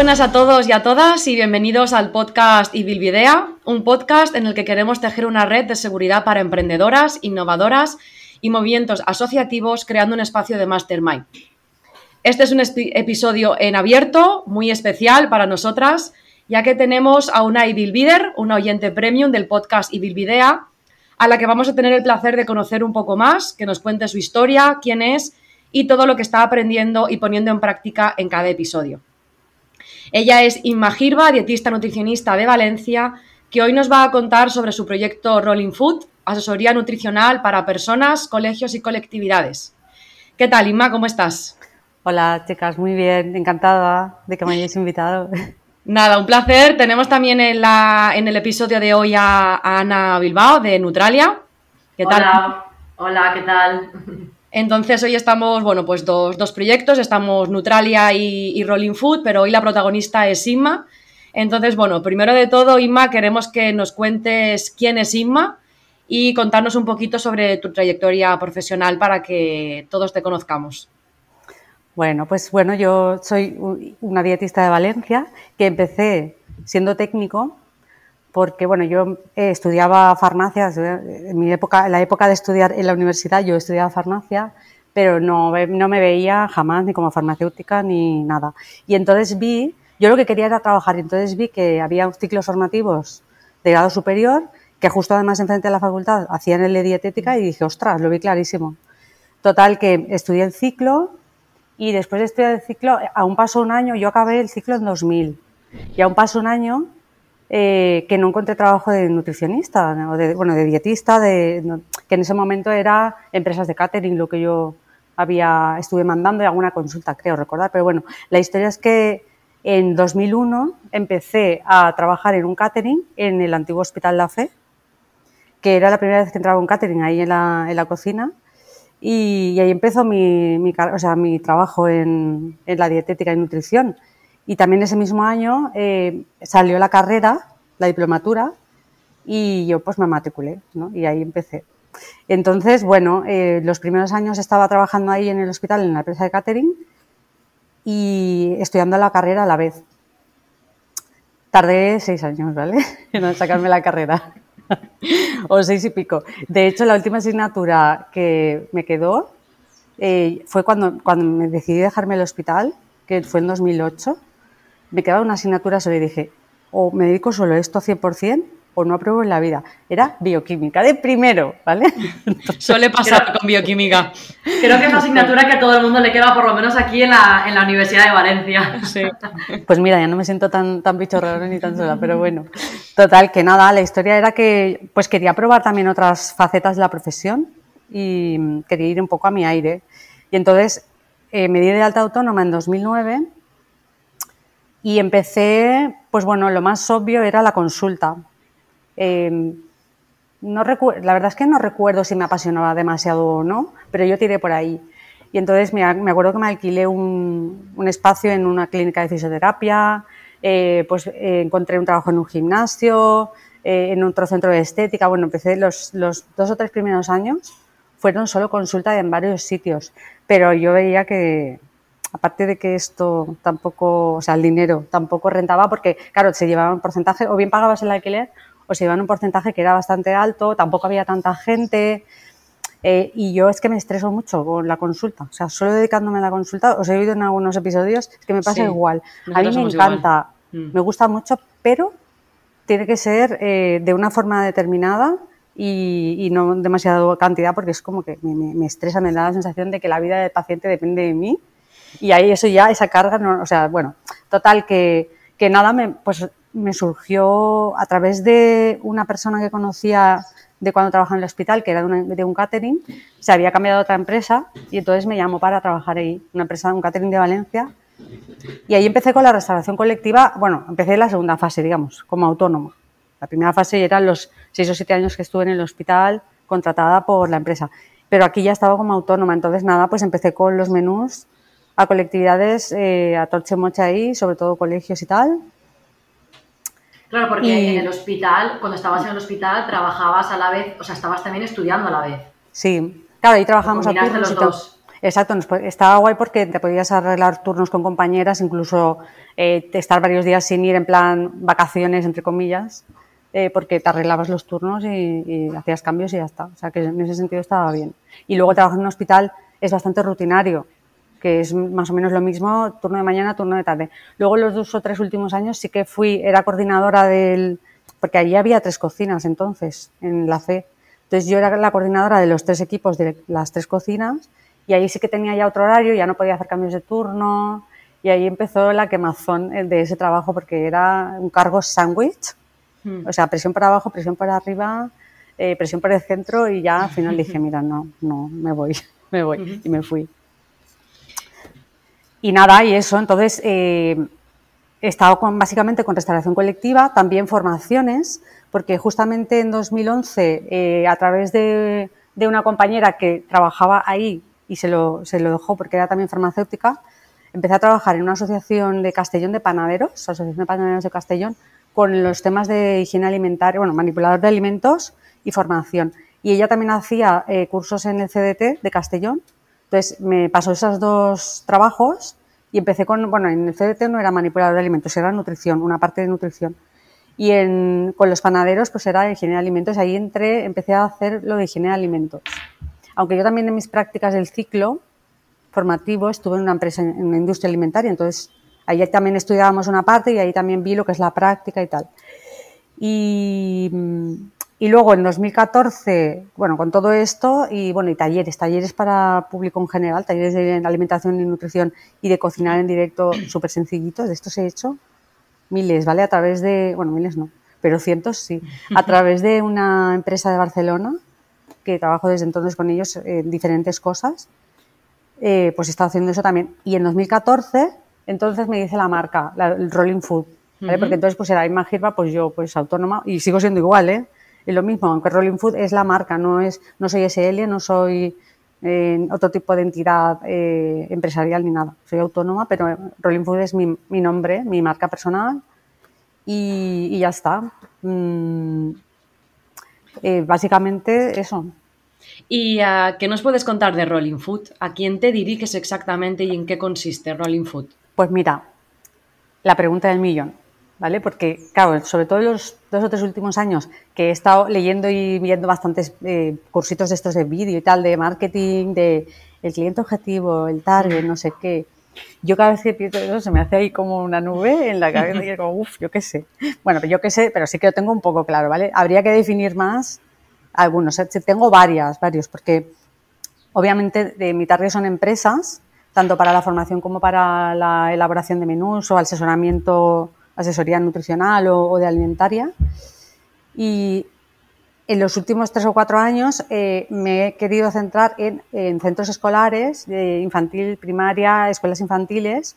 buenas a todos y a todas y bienvenidos al podcast Ibilvidea, un podcast en el que queremos tejer una red de seguridad para emprendedoras, innovadoras y movimientos asociativos creando un espacio de mastermind. Este es un episodio en abierto, muy especial para nosotras, ya que tenemos a una Ibilvider, una oyente premium del podcast Ibilvidea, a la que vamos a tener el placer de conocer un poco más, que nos cuente su historia, quién es y todo lo que está aprendiendo y poniendo en práctica en cada episodio. Ella es Inma Girba, dietista nutricionista de Valencia, que hoy nos va a contar sobre su proyecto Rolling Food, asesoría nutricional para personas, colegios y colectividades. ¿Qué tal, Inma? ¿Cómo estás? Hola, chicas, muy bien, encantada de que me hayáis invitado. Nada, un placer. Tenemos también en, la, en el episodio de hoy a, Ana Bilbao de Neutralia. ¿Qué tal? Hola, hola, ¿qué tal? Entonces hoy estamos, bueno, pues dos, proyectos, estamos Neutralia y, Rolling Food, pero hoy la protagonista es Inma. Entonces, bueno, primero de todo, Inma, queremos que nos cuentes quién es Inma y contarnos un poquito sobre tu trayectoria profesional para que todos te conozcamos. Bueno, pues bueno, yo soy una dietista de Valencia que empecé siendo técnico porque bueno, yo eh, estudiaba farmacia, en mi época, en la época de estudiar en la universidad yo estudiaba farmacia, pero no, no me veía jamás ni como farmacéutica ni nada. Y entonces vi, yo lo que quería era trabajar, y entonces vi que había ciclos formativos de grado superior, que justo además enfrente de la facultad hacían el de dietética y dije, ostras, lo vi clarísimo. Total, que estudié el ciclo y después de estudiar el ciclo, aún pasó un año, yo acabé el ciclo en 2000, y aún pasó un año eh, que no encontré trabajo de nutricionista, o de, bueno, de dietista, de, que en ese momento era empresas de catering lo que yo había, estuve mandando y alguna consulta, creo recordar. Pero bueno, la historia es que en 2001 empecé a trabajar en un catering en el antiguo Hospital La Fe, que era la primera vez que entraba un catering ahí en la, cocina. Y, ahí empezó mi, mi, o sea, mi trabajo en la dietética y nutrición. Y también ese mismo año eh, salió la carrera, la diplomatura, y yo pues me matriculé, ¿no? Y ahí empecé. Entonces, bueno, eh, los primeros años estaba trabajando ahí en el hospital, en la empresa de catering, y estudiando la carrera a la vez. Tardé seis años, ¿vale? En sacarme la carrera. o seis y pico. De hecho, la última asignatura que me quedó eh, fue cuando, cuando me decidí dejarme el hospital, que fue en 2008 me quedaba una asignatura sobre y dije, o me dedico solo a esto 100% o no apruebo en la vida. Era bioquímica, de primero, ¿vale? Suele pasar con bioquímica. Creo que es una asignatura que a todo el mundo le queda, por lo menos aquí en la, en la Universidad de Valencia. Sí. Pues mira, ya no me siento tan, tan raro ni tan sola, pero bueno. Total, que nada, la historia era que pues quería probar también otras facetas de la profesión y quería ir un poco a mi aire. Y entonces eh, me di de alta autónoma en 2009 y empecé, pues bueno, lo más obvio era la consulta. Em, no la verdad es que no recuerdo si me apasionaba demasiado o no, pero yo tiré por ahí. Y entonces me, me acuerdo que me alquilé un, un, espacio en una clínica de fisioterapia, eh, pues eh, encontré un trabajo en un gimnasio, eh, en otro centro de estética. Bueno, empecé los, los dos o tres primeros años, fueron solo consulta en varios sitios, pero yo veía que, aparte de que esto tampoco, o sea, el dinero tampoco rentaba porque, claro, se llevaba un porcentaje, o bien pagabas el alquiler o se llevaban un porcentaje que era bastante alto, tampoco había tanta gente. Eh, y yo es que me estreso mucho con la consulta. O sea, solo dedicándome a la consulta, os he oído en algunos episodios, es que me pasa igual. A mí me encanta, mm. me gusta mucho, pero tiene que ser eh, de una forma determinada y, no demasiado cantidad, porque es como que me, me, estresa, me da la sensación de que la vida del paciente depende de mí y ahí eso ya, esa carga, no, o sea, bueno, total que, que nada, me, pues me surgió a través de una persona que conocía de cuando trabajaba en el hospital, que era de, un catering, se había cambiado a otra empresa y entonces me llamó para trabajar ahí, una empresa, un catering de Valencia. Y ahí empecé con la restauración colectiva, bueno, empecé la segunda fase, digamos, como autónomo. La primera fase eran los seis o siete años que estuve en el hospital contratada por la empresa. Pero aquí ya estaba como autónoma, entonces nada, pues empecé con los menús a colectividades, eh, a Torche Mocha ahí, sobre todo colegios y tal. Claro, porque en el hospital, cuando estabas en el hospital, trabajabas a la vez, o sea, estabas también estudiando a la vez. Sí, claro, ahí trabajamos a turnos los dos. Exacto, estaba guay porque te podías arreglar turnos con compañeras, incluso eh, estar varios días sin ir en plan vacaciones, entre comillas, eh, porque te arreglabas los turnos y, hacías cambios y ya está. O sea que en ese sentido estaba bien. Y luego trabajar en un hospital es bastante rutinario, que es más o menos lo mismo, turno de mañana, turno de tarde. Luego los dos o tres últimos años sí que fui, era coordinadora del, porque allí había tres cocinas entonces, en la C. Entonces yo era la coordinadora de los tres equipos de las tres cocinas y ahí sí que tenía ya otro horario, ya no podía hacer cambios de turno y ahí empezó la quemazón eh, de ese trabajo porque era un cargo sándwich, hmm. o sea, presión para abajo, presión para arriba, eh, presión por el centro y ya al final dije, mira, no, no, me voy, me voy y me fui. Y nada, y eso, entonces eh, he estado con, básicamente con restauración colectiva, también formaciones, porque justamente en 2011, a través de, de una compañera que trabajaba ahí y se lo, se lo dejó porque era también farmacéutica, empecé a trabajar en una asociación de Castellón de Panaderos, Asociación de Panaderos de Castellón, con los temas de higiene alimentaria, bueno, manipulador de alimentos y formación. Y ella también hacía eh, cursos en el CDT de Castellón. Entonces me pasó esos dos trabajos y empecé con, bueno, en el CDT no era manipulador de alimentos, era nutrición, una parte de nutrición. Y en, con los panaderos pues era higiene de alimentos. Ahí entré, empecé a hacer lo de higiene de alimentos. Aunque yo también en mis prácticas del ciclo formativo estuve en una empresa en una industria alimentaria, entonces ahí también estudiábamos una parte y ahí también vi lo que es la práctica y tal. Y, y luego en 2014, bueno, con todo esto y bueno, y talleres, talleres para público en general, talleres de alimentación y nutrición y de cocinar en directo súper sencillitos, de estos he hecho miles, ¿vale? A través de, bueno, miles no, pero cientos sí, a través de una empresa de Barcelona que trabajo desde entonces con ellos en diferentes cosas, eh, pues he estado haciendo eso también. Y en 2014, entonces me dice la marca, el Rolling Food, Porque entonces pues era Inma Girba, pues yo pues autónoma y sigo siendo igual, ¿eh? Es lo mismo, aunque Rolling Food es la marca, no es no soy SL, no soy eh, otro tipo de entidad eh, empresarial ni nada. Soy autónoma, pero Rolling Food es mi, mi nombre, mi marca personal y, ya está. Mm, eh, básicamente eso. ¿Y uh, qué nos puedes contar de Rolling Food? ¿A quién te diriges exactamente y en qué consiste Rolling Food? Pues mira, la pregunta del millón, ¿vale? Porque, claro, sobre todo los dos o tres últimos años que he estado leyendo y viendo bastantes eh, cursitos de estos de vídeo y tal, de marketing, de el cliente objetivo, el target, no sé qué yo cada vez que pienso eso se me hace ahí como una nube en la cabeza y como, uff, yo qué sé. Bueno, yo qué sé, pero sí que lo tengo un poco claro, ¿vale? Habría que definir más algunos. ¿eh? Tengo varias, varios, porque obviamente de mi target son empresas, tanto para la formación como para la elaboración de menús o asesoramiento, asesoría nutricional o, o de alimentaria. Y en los últimos tres o cuatro años eh, me he querido centrar en, centros escolares, de infantil, primaria, escuelas infantiles,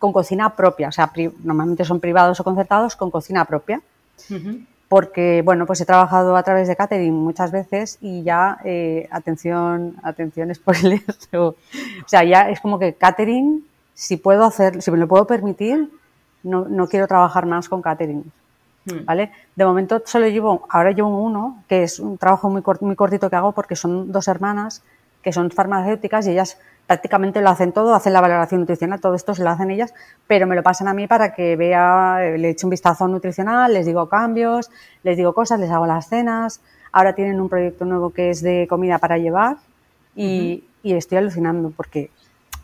con cocina propia. O sea, normalmente son privados o concertados con cocina propia. Porque, bueno, pues he trabajado a través de catering muchas veces y ya, eh, atención, atención, spoiler. o sea, ya es como que catering, si puedo hacer, si me lo puedo permitir, no, no quiero trabajar más con catering. Hmm. ¿vale? De momento solo llevo, ahora llevo uno, que es un trabajo muy, muy cortito que hago porque son dos hermanas que son farmacéuticas y ellas prácticamente lo hacen todo, hacen la valoración nutricional, todo esto se lo hacen ellas, pero me lo pasan a mí para que vea, le eche un vistazo nutricional, les digo cambios, les digo cosas, les hago las cenas. Ahora tienen un proyecto nuevo que es de comida para llevar y, y estoy alucinando porque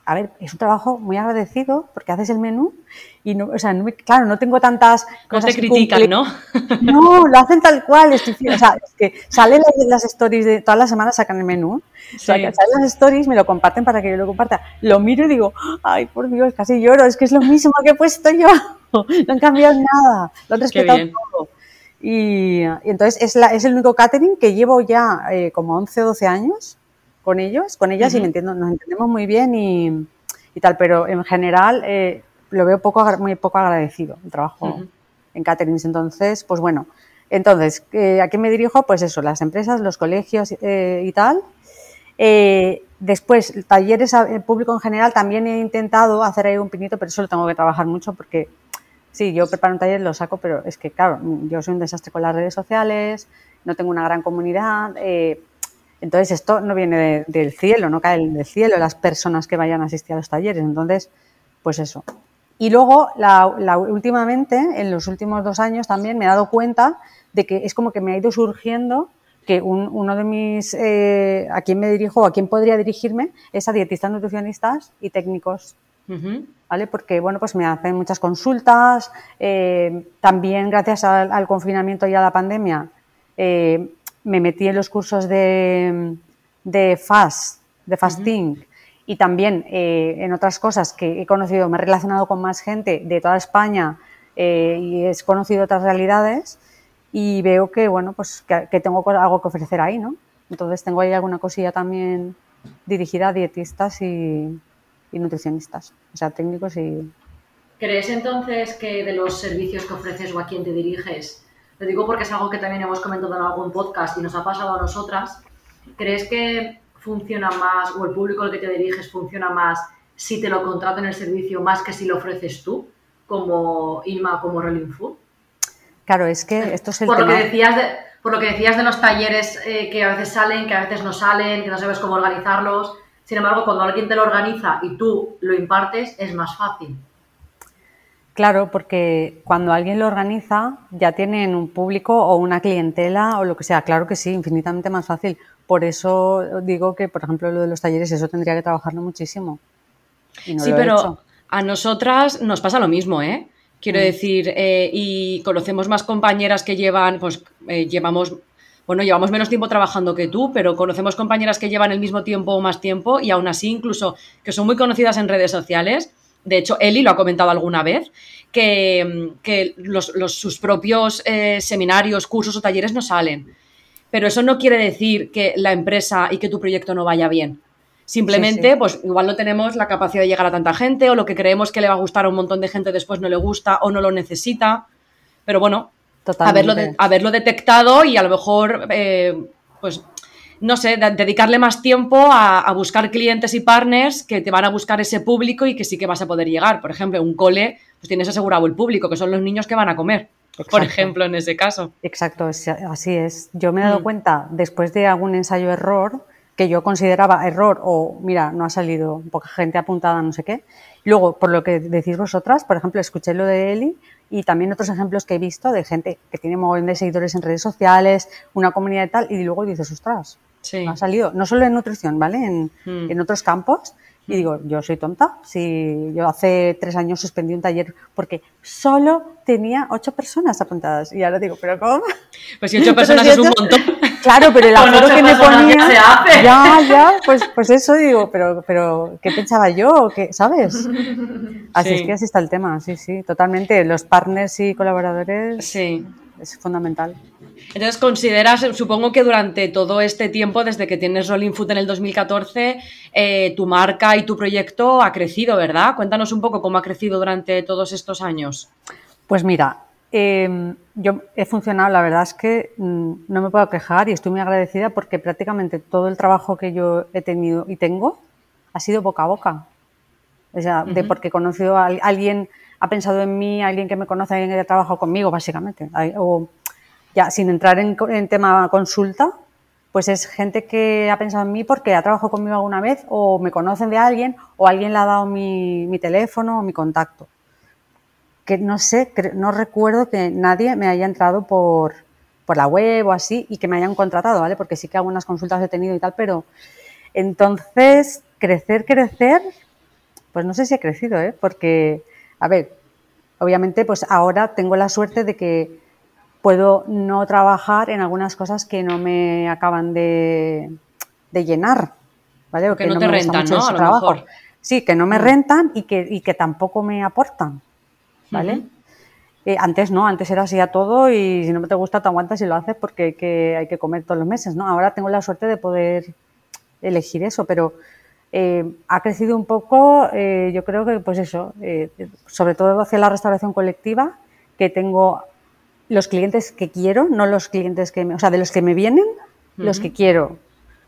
a ver, es un trabajo muy agradecido porque haces el menú y no, o sea, claro, no tengo tantas cosas. No te critican, ¿no? No, lo hacen tal cual. Estoy, o sea, es que salen las, stories de todas las semanas sacan el menú. O sea, que salen las stories, me lo comparten para que yo lo comparta. Lo miro y digo, ay, por Dios, casi lloro, es que es lo mismo que he puesto yo. No han cambiado nada, lo han respetado todo. Y, entonces es, la, es el único catering que llevo ya eh, como 11 o 12 años con ellos, con ellas y me entiendo, nos entendemos muy bien y, tal, pero en general eh, lo veo poco, muy poco agradecido el trabajo en caterings. Entonces, pues bueno, entonces, eh, ¿a qué me dirijo? Pues eso, las empresas, los colegios eh, y tal. después, talleres el público en general, también he intentado hacer ahí un pinito, pero eso lo tengo que trabajar mucho porque sí, yo preparo un taller, lo saco, pero es que, claro, yo soy un desastre con las redes sociales, no tengo una gran comunidad Entonces, esto no viene de- del cielo, no cae del cielo las personas que vayan a asistir a los talleres. Entonces, pues eso. Y luego, la, la- últimamente, en los últimos dos años también me he dado cuenta de que es como que me ha ido surgiendo que un- uno de mis, eh, a quién me dirijo a quién podría dirigirme es a dietistas, nutricionistas y técnicos. ¿vale? Porque, bueno, pues me hacen muchas consultas. eh, también, gracias al, al confinamiento y a la pandemia, eh, me metí en los cursos de, de FAST, de fasting, y también eh, en otras cosas que he conocido, me he relacionado con más gente de toda España eh, y he conocido otras realidades y veo que, bueno, pues que, que tengo algo que ofrecer ahí, ¿no? Entonces tengo ahí alguna cosilla también dirigida a dietistas y, y nutricionistas, o sea, técnicos y... ¿Crees entonces que de los servicios que ofreces o a quién te diriges, lo digo porque es algo que también hemos comentado en algún podcast y nos ha pasado a nosotras, ¿crees que funciona más o el público al que te diriges funciona más si te lo contratan el servicio más que si lo ofreces tú, como Inma, como Rolling Food? Claro, es que esto es el Por lo, tema... que decías de, por lo que decías de los talleres eh, que a veces salen, que a veces no salen, que no sabes cómo organizarlos. Sin embargo, cuando alguien te lo organiza y tú lo impartes, es más fácil. Claro, porque cuando alguien lo organiza ya tienen un público o una clientela o lo que sea. Claro que sí, infinitamente más fácil. Por eso digo que, por ejemplo, lo de los talleres, eso tendría que trabajarlo muchísimo. Y no sí, lo he pero hecho. a nosotras nos pasa lo mismo, ¿eh? Quiero Mm. decir, eh, y conocemos más compañeras que llevan, pues eh, llevamos, bueno, llevamos menos tiempo trabajando que tú, pero conocemos compañeras que llevan el mismo tiempo o más tiempo y aún así incluso que son muy conocidas en redes sociales. De hecho, Eli lo ha comentado alguna vez, que, que los, los- sus propios eh, seminarios, cursos o talleres no salen. Pero eso no quiere decir que la empresa y que tu proyecto no vaya bien. Simplemente, Sí, sí. pues igual no tenemos la capacidad de llegar a tanta gente o lo que creemos que le va a gustar a un montón de gente después no le gusta o no lo necesita. Pero bueno, Totalmente. haberlo, de- haberlo detectado y a lo mejor, eh, pues, no sé, de- dedicarle más tiempo a, a buscar clientes y partners que te van a buscar ese público y que sí que vas a poder llegar. Por ejemplo, un cole, pues tienes asegurado el público, que son los niños que van a comer, por ejemplo, en ese caso. Exacto, así es. Yo me he dado Mm. cuenta después de algún ensayo-error que yo consideraba error o, mira, no ha salido, poca gente apuntada, no sé qué. Luego, por lo que decís vosotras, por ejemplo, escuché lo de Eli y también otros ejemplos que he visto de gente que tiene un montón de seguidores en redes sociales, una comunidad y tal, y luego dices, ostras, Sí. no ha salido, no solo en nutrición, ¿vale? En, Mm. en otros campos. Y digo, yo soy tonta. Si yo hace tres años suspendí un taller porque solo tenía ocho personas apuntadas. Y ahora digo, ¿pero cómo? Pues si ocho personas si es un montón. Claro, pero el aforo que me ponía. se hace. Ya, ya, pues, pues eso digo, pero, pero ¿qué pensaba yo? ¿Qué, ¿Sabes? Así Sí. es que así está el tema, sí, sí, totalmente. Los partners y colaboradores Sí. es fundamental. Entonces, consideras, supongo que durante todo este tiempo, desde que tienes Rolling Food en el 2014, eh, tu marca y tu proyecto ha crecido, ¿verdad? Cuéntanos un poco cómo ha crecido durante todos estos años. Pues mira, eh, yo he funcionado, la verdad es que mm, no me puedo quejar y estoy muy agradecida porque prácticamente todo el trabajo que yo he tenido y tengo ha sido boca a boca. O sea, de porque he conocido a al- alguien, ha pensado en mí, alguien que me conoce, alguien que ha trabajado conmigo, básicamente. O ya, sin entrar en, en tema consulta, pues es gente que ha pensado en mí porque ha trabajado conmigo alguna vez o me conocen de alguien o alguien le ha dado mi, mi teléfono o mi contacto que no sé, no recuerdo que nadie me haya entrado por, por la web o así y que me hayan contratado, ¿vale? Porque sí que algunas consultas he tenido y tal, pero entonces, crecer, crecer, pues no sé si he crecido, ¿eh? Porque, a ver, obviamente, pues ahora tengo la suerte de que puedo no trabajar en algunas cosas que no me acaban de, de llenar, ¿vale? O Que no te me gusta rentan, mucho ¿no? A lo trabajo. mejor. Sí, que no me Mm. rentan y que, y que tampoco me aportan, Eh, antes no, antes era así a todo y si no te gusta te aguantas y lo haces porque hay que, hay que comer todos los meses, ¿no? Ahora tengo la suerte de poder elegir eso, pero eh, ha crecido un poco, eh, yo creo que pues eso, sobre todo hacia la restauración colectiva, que tengo los clientes que quiero, no los clientes que me, o sea, de los que me vienen, los que quiero.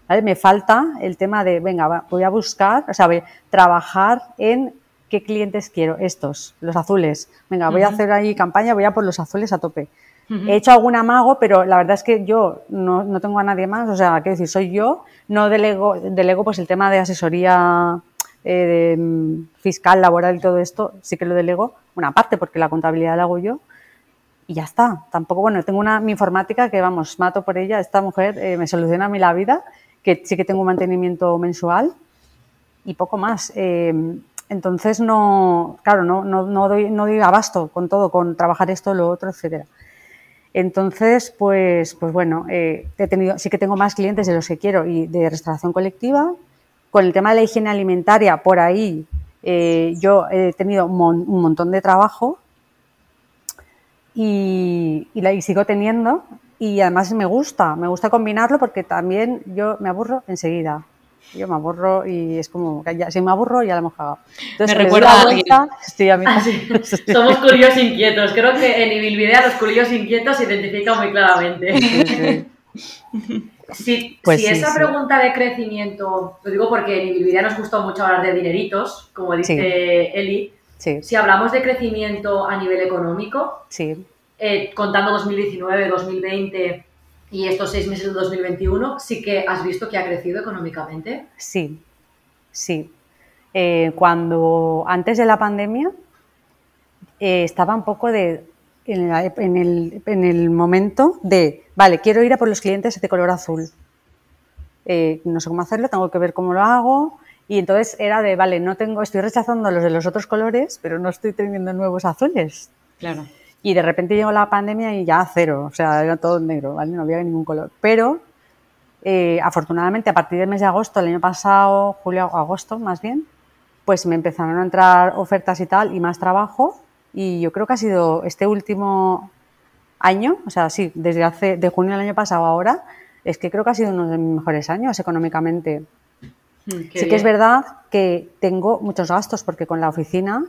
¿vale? Me falta el tema de, venga, voy a buscar, o sea, voy a trabajar en ¿qué clientes quiero? Estos, los azules. Venga, voy a hacer ahí campaña, voy a por los azules a tope. He hecho algún amago, pero la verdad es que yo no, tengo a nadie más, o sea, quiero decir, soy yo, no delego, delego pues el tema de asesoría eh, mm, fiscal, laboral y todo esto, sí que lo delego, una parte porque la contabilidad la hago yo, y ya está. Tampoco, bueno, tengo una mi informática que, vamos, mato por ella. Esta mujer eh, me soluciona a mí la vida, que sí que tengo un mantenimiento mensual y poco más. Eh, entonces, no, claro, no, no, no, doy, no doy abasto con todo, con trabajar esto, lo otro, etcétera. Entonces, pues, pues bueno, eh, he tenido, sí que tengo más clientes de los que quiero y de restauración colectiva. Con el tema de la higiene alimentaria, por ahí yo he tenido un montón de trabajo y, y, la, sigo teniendo y además me gusta, me gusta combinarlo porque también yo me aburro enseguida. Yo me aburro y es como, ya, si me aburro ya la hemos cagado. Entonces, me recuerda a vuelta, sí, a mí ah, Somos curiosos inquietos. Creo que en Ibilvidea los curiosos inquietos se identifican muy claramente. Si, pues si esa pregunta de crecimiento, lo digo porque en Ibilvidea nos gusta mucho hablar de dineritos, como dice Eli, si hablamos de crecimiento a nivel económico, eh, contando 2019, 2020 y estos seis meses de 2021, sí que has visto que ha crecido económicamente. Sí, sí. Eh, cuando antes de la pandemia eh, estaba un poco de en, el, en, el, momento de, vale, quiero ir a por los clientes de color azul. no sé cómo hacerlo, tengo que ver cómo lo hago, y entonces era de, vale, no tengo, estoy rechazando los de los otros colores, pero no estoy teniendo nuevos azules. Claro. Y de repente llegó la pandemia y ya cero, o sea, era todo negro, ¿vale? No había ningún color. Pero, eh, afortunadamente, a partir del mes de agosto, el año pasado, julio, agosto más bien, pues me empezaron a entrar ofertas y tal, y más trabajo. Y yo creo que ha sido este último año, o sea, sí, desde hace, de junio del año pasado a ahora, es que creo que ha sido uno de mis mejores años económicamente. Mm, sí que es verdad que tengo muchos gastos porque con la oficina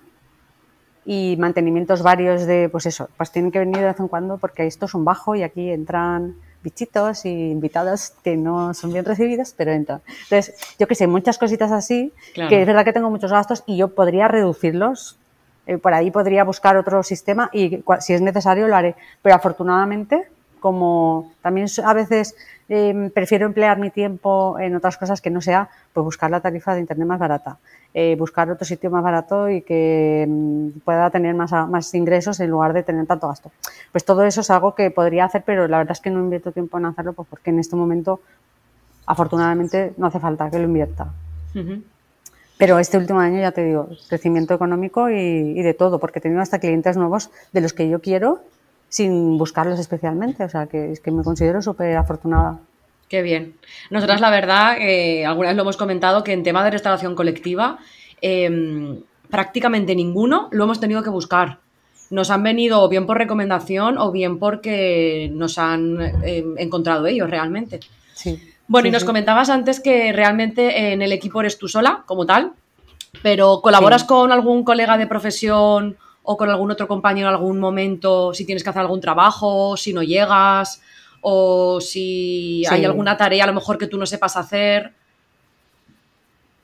y mantenimientos varios de, pues eso, pues tienen que venir de vez en cuando porque esto es un bajo y aquí entran bichitos y invitados que no son bien recibidos, pero entran. Entonces, yo que sé, muchas cositas así, que es verdad que tengo muchos gastos y yo podría reducirlos. Eh, por ahí podría buscar otro sistema y si es necesario lo haré. Pero afortunadamente, como también a veces Em, prefiero emplear mi tiempo en otras cosas que no sea pues buscar la tarifa de internet más barata, eh, buscar otro sitio más barato y que em, pueda tener más, más ingresos en lugar de tener tanto gasto. Pues todo eso es algo que podría hacer, pero la verdad es que no invierto tiempo en hacerlo pues porque en este momento afortunadamente no hace falta que lo invierta. Pero este último año, ya te digo, crecimiento económico y, y, de todo, porque he tenido hasta clientes nuevos de los que yo quiero sin buscarlos especialmente. O sea, que es que me considero súper afortunada. Qué bien. Nosotras, la verdad, eh, alguna vez lo hemos comentado, que en tema de restauración colectiva, em, prácticamente ninguno lo hemos tenido que buscar. Nos han venido o bien por recomendación o bien porque nos han em, encontrado ellos realmente. Sí. Bueno, y nos comentabas antes que realmente en el equipo eres tú sola, como tal, pero ¿colaboras con algún colega de profesión o con algún otro compañero en algún momento si tienes que hacer algún trabajo, si no llegas o si hay alguna tarea a lo mejor que tú no sepas hacer.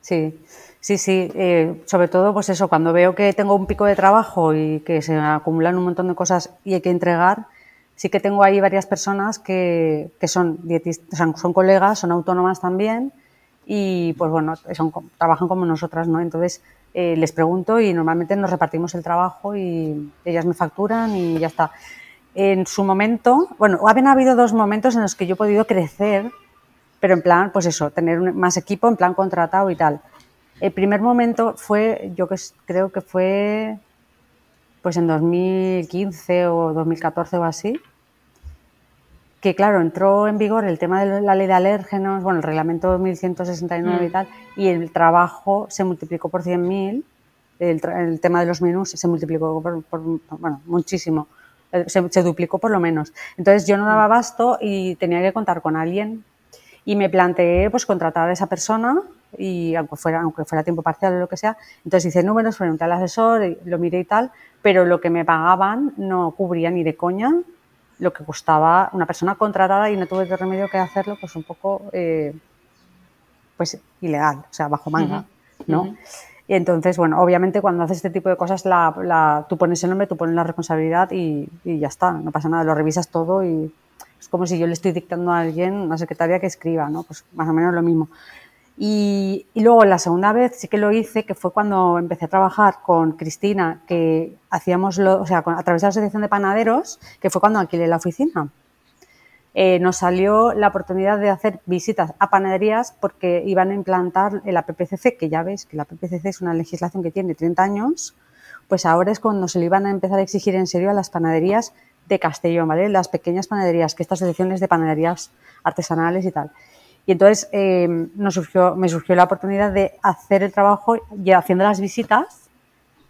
Sí, sí, sí. Eh, sobre todo, pues eso, cuando veo que tengo un pico de trabajo y que se acumulan un montón de cosas y hay que entregar, sí que tengo ahí varias personas que, que son dietistas, son colegas, son autónomas también y pues bueno, trabajan como nosotras, ¿no? Entonces, eh, les pregunto y normalmente nos repartimos el trabajo y ellas me facturan y ya está. En su momento, bueno, habían habido dos momentos en los que yo he podido crecer, pero en plan, pues eso, tener más equipo, en plan contratado y tal. El primer momento fue, yo creo que fue pues en 2015 o 2014 o así, que claro, entró en vigor el tema de la ley de alérgenos, bueno, el reglamento 1169 y mm. tal, y el trabajo se multiplicó por 100.000, el, el, tema de los menús se multiplicó por, bueno, muchísimo, eh, se, duplicó por lo menos. Entonces yo no daba abasto y tenía que contar con alguien y me planteé pues contratar a esa persona y aunque fuera, aunque fuera tiempo parcial o lo que sea, entonces hice números, pregunté al asesor, lo miré y tal, pero lo que me pagaban no cubría ni de coña lo que costaba una persona contratada y no tuve remedio que hacerlo, pues un poco eh, pues ilegal, o sea, bajo manga, ¿no? Y entonces, bueno, obviamente cuando haces este tipo de cosas, la, tú pones el nombre, tú pones la responsabilidad y, y, ya está, no pasa nada, lo revisas todo y es como si yo le estoy dictando a alguien, una secretaria que escriba, ¿no? Pues más o menos lo mismo. Y, y, luego la segunda vez sí que lo hice, que fue cuando empecé a trabajar con Cristina, que hacíamos, lo, o sea, a través de la Asociación de Panaderos, que fue cuando alquilé la oficina. Eh, nos salió la oportunidad de hacer visitas a panaderías porque iban a implantar el APPCC, que ya ves que la APPCC es una legislación que tiene 30 años, pues ahora es cuando se le iban a empezar a exigir en serio a las panaderías de Castellón, ¿vale? Las pequeñas panaderías, que estas selecciones de panaderías artesanales y tal. Y entonces eh, nos surgió, me surgió la oportunidad de hacer el trabajo y haciendo las visitas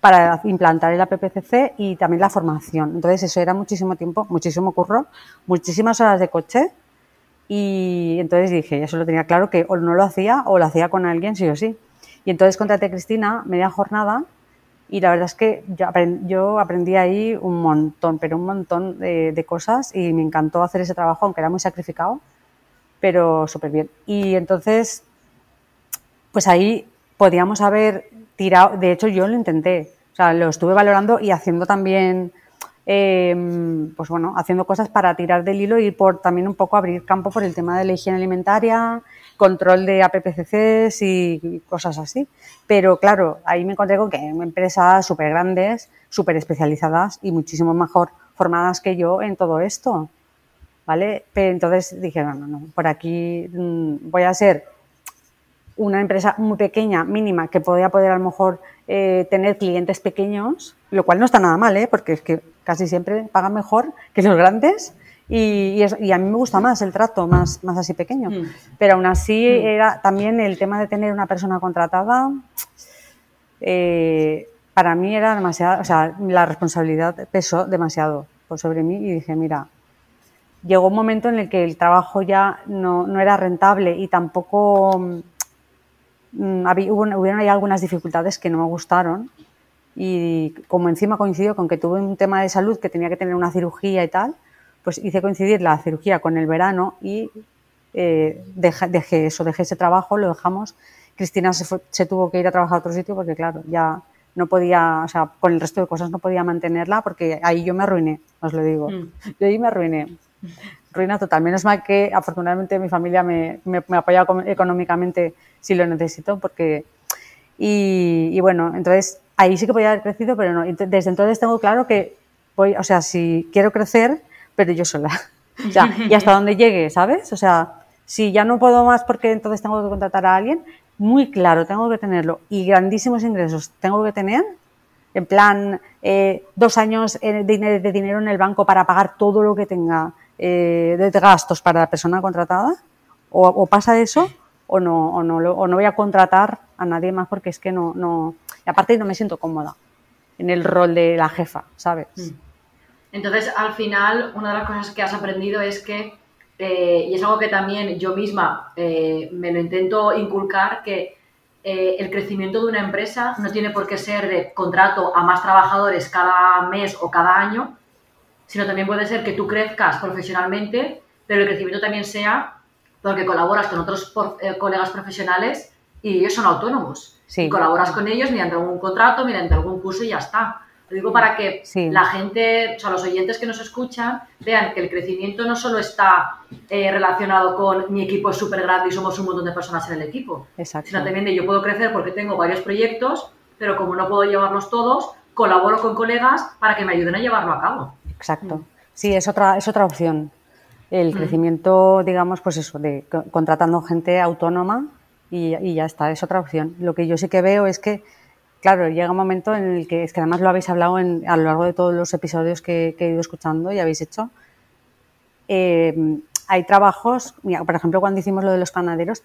para implantar el APPCC y también la formación. Entonces eso era muchísimo tiempo, muchísimo curro, muchísimas horas de coche y entonces dije, eso lo tenía claro que o no lo hacía o lo hacía con alguien sí o sí. Y entonces contraté a Cristina media jornada y la verdad es que yo aprendí, yo aprendí ahí un montón, pero un montón de, de cosas y me encantó hacer ese trabajo, aunque era muy sacrificado pero súper bien. Y entonces, pues ahí podíamos haber tirado, de hecho yo lo intenté, o sea, lo estuve valorando y haciendo también, eh, pues bueno, haciendo cosas para tirar del hilo y por también un poco abrir campo por el tema de la higiene alimentaria, control de APPCCs y cosas así. Pero claro, ahí me encontré con que empresas súper grandes, súper especializadas y muchísimo mejor formadas que yo en todo esto. ¿Vale? Pero entonces dije, no, no, no, por aquí mm, voy a ser una empresa muy pequeña, mínima, que podría poder a lo mejor eh, tener clientes pequeños, lo cual no está nada mal, ¿eh? porque es que casi siempre pagan mejor que los grandes y, y, a mí me gusta más el trato más, más así pequeño. Mm. Pero aún así mm. era también el tema de tener una persona contratada, eh, para mí era demasiado, o sea, la responsabilidad pesó demasiado sobre mí y dije, mira, llegó un momento en el que el trabajo ya no, no era rentable y tampoco mm, había, hubo, hubieron ahí algunas dificultades que no me gustaron y como encima coincidió con que tuve un tema de salud que tenía que tener una cirugía y tal, pues hice coincidir la cirugía con el verano y eh, dejé, eso, dejé ese trabajo, lo dejamos. Cristina se, se tuvo que ir a trabajar a otro sitio porque, claro, ya no podía, o sea, con el resto de cosas no podía mantenerla porque ahí yo me arruiné, os lo digo. Mm. Yo ahí me arruiné ruina total. Menos mal que afortunadamente mi familia me, me, apoya económicamente si lo necesito, porque. Y, bueno, entonces ahí sí que podía haber crecido, pero no. Desde entonces tengo claro que voy, o sea, si quiero crecer, pero yo sola. O sea, y hasta donde llegue, ¿sabes? O sea, si ya no puedo más porque entonces tengo que contratar a alguien, muy claro, tengo que tenerlo. Y grandísimos ingresos tengo que tener en plan eh, dos años de, de, dinero en el banco para pagar todo lo que tenga eh, de gastos para la persona contratada, o, pasa eso, o no, o, no, o no voy a contratar a nadie más porque es que no, no, y aparte no me siento cómoda en el rol de la jefa, ¿sabes? Mm. Entonces, al final, una de las cosas que has aprendido es que, eh, y es algo que también yo misma eh, me lo intento inculcar, que el crecimiento de una empresa no tiene por qué ser de contrato a más trabajadores cada mes o cada año, sino también puede ser que tú crezcas profesionalmente, pero el crecimiento también sea porque colaboras con otros eh, colegas profesionales y ellos son autónomos. Y colaboras con ellos mediante algún contrato, mediante algún curso y ya está. Lo digo para que la gente, o sea, los oyentes que nos escuchan, vean que el crecimiento no solo está eh, relacionado con mi equipo es súper grande y somos un montón de personas en el equipo, sino también de yo puedo crecer porque tengo varios proyectos, pero como no puedo llevarlos todos, colaboro con colegas para que me ayuden a llevarlo a cabo. Exacto. Sí, es otra, es otra opción. El crecimiento, digamos, pues eso, de contratando gente autónoma y, ya está, es otra opción. Lo que yo sí que veo es que, claro, llega un momento en el que, es que además lo habéis hablado en, a lo largo de todos los episodios que, he ido escuchando y habéis hecho, eh, hay trabajos, por ejemplo, cuando hicimos lo de los panaderos,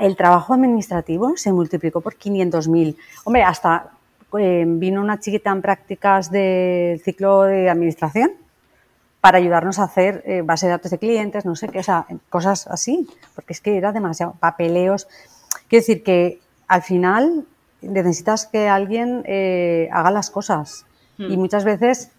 el trabajo administrativo se multiplicó por 500.000. Hombre, hasta eh, vino una chiquita en prácticas del ciclo de administración para ayudarnos a hacer eh, base de datos de clientes, no sé qué, o sea, cosas así, porque es que era demasiado papeleos. Quiero decir que al final necesitas que alguien eh, haga las cosas y hmm. muchas veces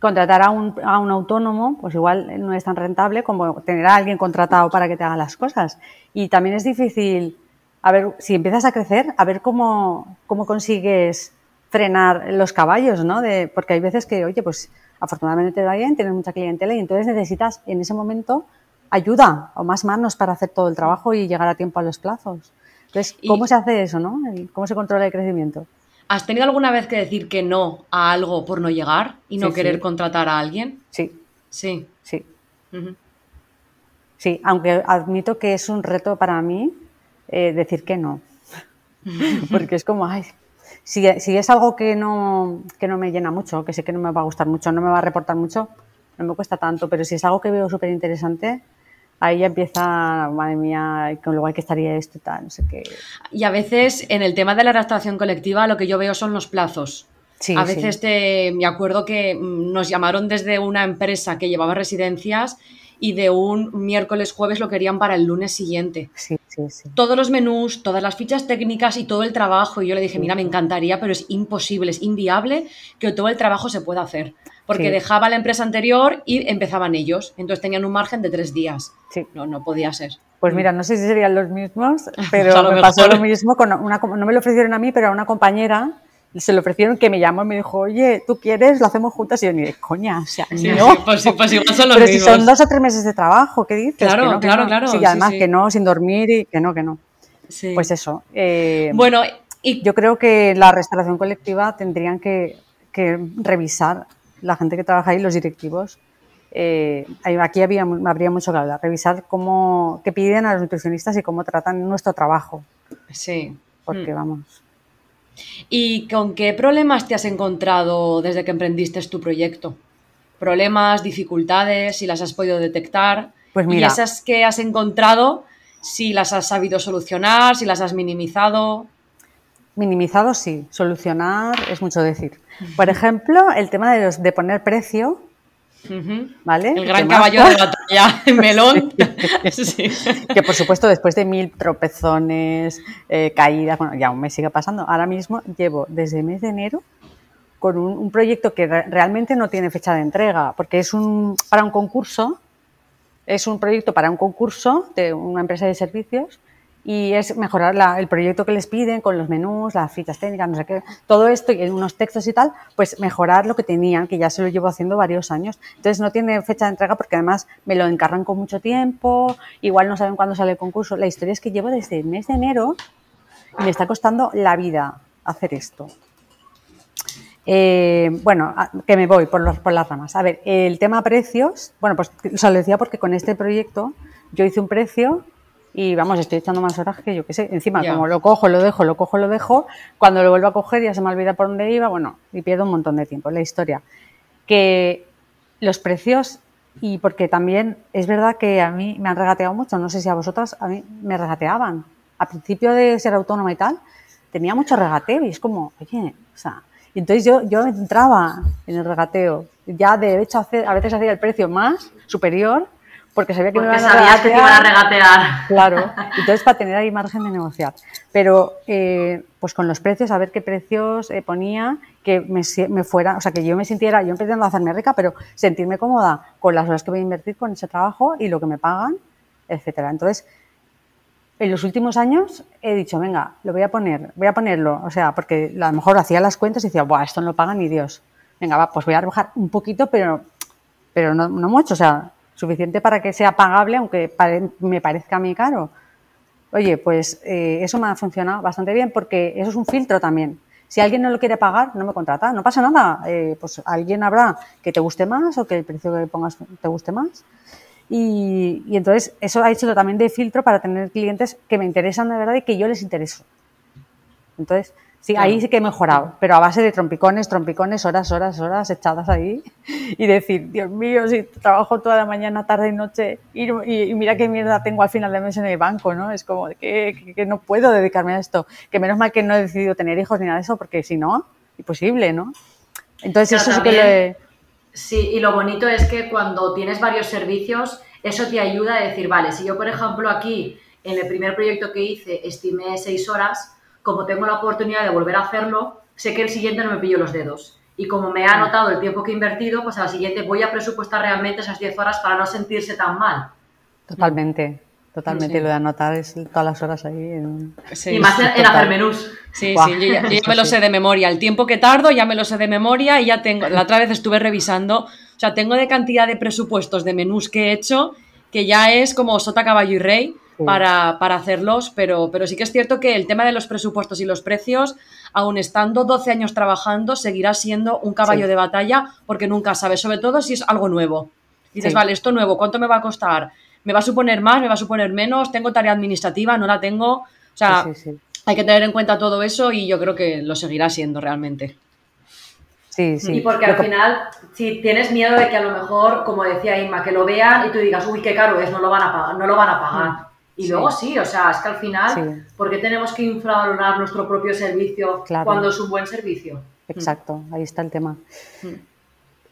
contratar a un, a un autónomo, pues igual no es tan rentable como tener a alguien contratado para que te haga las cosas. Y también es difícil a ver, si empiezas a crecer, a ver cómo, cómo consigues frenar los caballos, ¿no? De, porque hay veces que, oye, pues afortunadamente te va bien, tienes mucha clientela y entonces necesitas en ese momento ayuda o más manos para hacer todo el trabajo y llegar a tiempo a los plazos. Entonces, ¿cómo se hace eso, no? ¿Cómo se controla el crecimiento? ¿Has tenido alguna vez que decir que no a algo por no llegar y no querer contratar a alguien? Sí. Sí. Sí. Sí, aunque admito que es un reto para mí eh, decir que no. Porque es como, ay, si, es algo que no, que no me llena mucho, que sé que no me va a gustar mucho, no me va a reportar mucho, no me cuesta tanto. Pero si es algo que veo súper interesante, ahí ya empieza, madre mía, con lo igual que estaría esto y tal, no sé qué. Y a veces en el tema de la restauración colectiva lo que yo veo son los plazos. Sí, a veces te, me acuerdo que mm, nos llamaron desde una empresa que llevaba residencias y de un miércoles jueves lo querían para el lunes siguiente. Sí, sí, sí. Todos los menús, todas las fichas técnicas y todo el trabajo. Y yo le dije, mira, me encantaría, pero es imposible, es inviable que todo el trabajo se pueda hacer. Porque dejaba la empresa anterior y empezaban ellos. Entonces tenían un margen de tres días. Sí. No, no podía ser. Pues mira, no sé si serían los mismos, pero me pasó lo mismo con una, no me lo ofrecieron a mí, pero a una compañera se le ofrecieron que me llamó y me dijo, oye, ¿tú quieres? Lo hacemos juntas. Y yo ni de coña, o sea, no. pues, pues, igual son los Pero si son dos o tres meses de trabajo, ¿qué dices? Claro, claro, claro. Sí, y además que no, sin dormir y que no, que no. Pues eso. Eh, bueno, y... yo creo que la restauración colectiva tendrían que, revisar la gente que trabaja ahí, los directivos. Eh, aquí había, habría mucho que hablar. Revisar cómo, qué piden a los nutricionistas y cómo tratan nuestro trabajo. Sí. Porque, mm. vamos ¿Y con qué problemas te has encontrado desde que emprendiste tu proyecto? ¿Problemas, dificultades, si las has podido detectar? Pues mira. Y esas que has encontrado, si las has sabido solucionar, si las has minimizado. Minimizado sí, solucionar es mucho decir. Por ejemplo, el tema de, de poner precio ¿Vale? El gran caballo de batalla, melón. Que por supuesto, después de mil tropezones, eh, caídas, bueno, ya aún me sigue pasando. Ahora mismo llevo desde el mes de enero con un, proyecto que realmente no tiene fecha de entrega, porque es un para un concurso, es un proyecto para un concurso de una empresa de servicios y es mejorar el proyecto que les piden con los menús, las fichas técnicas, no sé qué, todo esto y unos textos y tal, pues mejorar lo que tenían, que ya se lo llevo haciendo varios años. Entonces no tiene fecha de entrega porque además me lo encargan con mucho tiempo, igual no saben cuándo sale el concurso. La historia es que llevo desde el mes de enero y me está costando la vida hacer esto. Eh, bueno, que me voy por, por las ramas. A ver, el tema precios, bueno, pues o lo decía porque con este proyecto yo hice un precio y vamos, estoy echando más horas que yo qué sé. Encima, como lo cojo, lo dejo, lo cojo, lo dejo, cuando lo vuelvo a coger ya se me olvida por dónde iba, bueno, y pierdo un montón de tiempo. La historia. Que los precios, y porque también es verdad que a mí me han regateado mucho, no sé si a vosotras, a mí me regateaban. A principio de ser autónoma y tal, tenía mucho regateo y es como, oye, o sea, y entonces yo, yo entraba en el regateo. Ya de hecho a veces hacía el precio más superior porque sabía que me iban a que iban a regatear. Claro, entonces para tener ahí margen de negociar. Pero eh, pues con los precios, a ver qué precios eh, ponía que me, me, fuera, o sea, que yo me sintiera, yo empezando a hacerme rica, pero sentirme cómoda con las horas que voy a invertir con ese trabajo y lo que me pagan, etcétera. Entonces, en los últimos años he dicho, venga, lo voy a poner, voy a ponerlo, o sea, porque a lo mejor hacía las cuentas y decía, Buah, esto no lo paga ni Dios. Venga, va, pues voy a rebajar un poquito, pero, pero no, no mucho, o sea, suficiente para que sea pagable, aunque me parezca muy caro. Oye, pues eh, eso me ha funcionado bastante bien porque eso es un filtro también. Si alguien no lo quiere pagar, no me contrata, no pasa nada. Eh, pues alguien habrá que te guste más o que el precio que pongas te guste más. Y, y, entonces eso ha hecho también de filtro para tener clientes que me interesan de verdad y que yo les intereso. Entonces, Sí, ahí sí que he mejorado, pero a base de trompicones, trompicones, horas, horas, horas echadas ahí y decir, Dios mío, si trabajo toda la mañana, tarde y noche y, mira qué mierda tengo al final de mes en el banco, ¿no? Es como que, que, no puedo dedicarme a esto, que menos mal que no he decidido tener hijos ni nada de eso, porque si no, imposible, ¿no? Entonces eso sí que le... Sí, y lo bonito es que cuando tienes varios servicios, eso te ayuda a decir, vale, si yo por ejemplo aquí en el primer proyecto que hice estimé seis horas, como tengo la oportunidad de volver a hacerlo, sé que el siguiente no me pillo los dedos. Y como me ha anotado el tiempo que he invertido, pues a la siguiente voy a presupuestar realmente esas 10 horas para no sentirse tan mal. Totalmente, Totalmente, lo de anotar es todas las horas ahí. En... y más en, hacer menús. Sí, sí, yo ya, me lo sé de memoria. El tiempo que tardo ya me lo sé de memoria y ya tengo. La otra vez estuve revisando. O sea, tengo de cantidad de presupuestos de menús que he hecho que ya es como sota, caballo y rey para, para, hacerlos, pero, pero sí que es cierto que el tema de los presupuestos y los precios, aun estando 12 años trabajando, seguirá siendo un caballo de batalla porque nunca sabes, sobre todo si es algo nuevo. Dices, vale, esto nuevo, ¿cuánto me va a costar? ¿Me va a suponer más? ¿Me va a suponer menos? ¿Tengo tarea administrativa? ¿No la tengo? O sea, hay que tener en cuenta todo eso y yo creo que lo seguirá siendo realmente. Sí, sí. Y porque al final, si tienes miedo de que a lo mejor, como decía Inma, que lo vean y tú digas, uy, qué caro es, no lo van a pagar, no lo van a pagar. Mm. Y luego sí, o sea, es que al final, ¿por qué tenemos que infravalorar nuestro propio servicio cuando es un buen servicio? Exacto, ahí está el tema. Mm.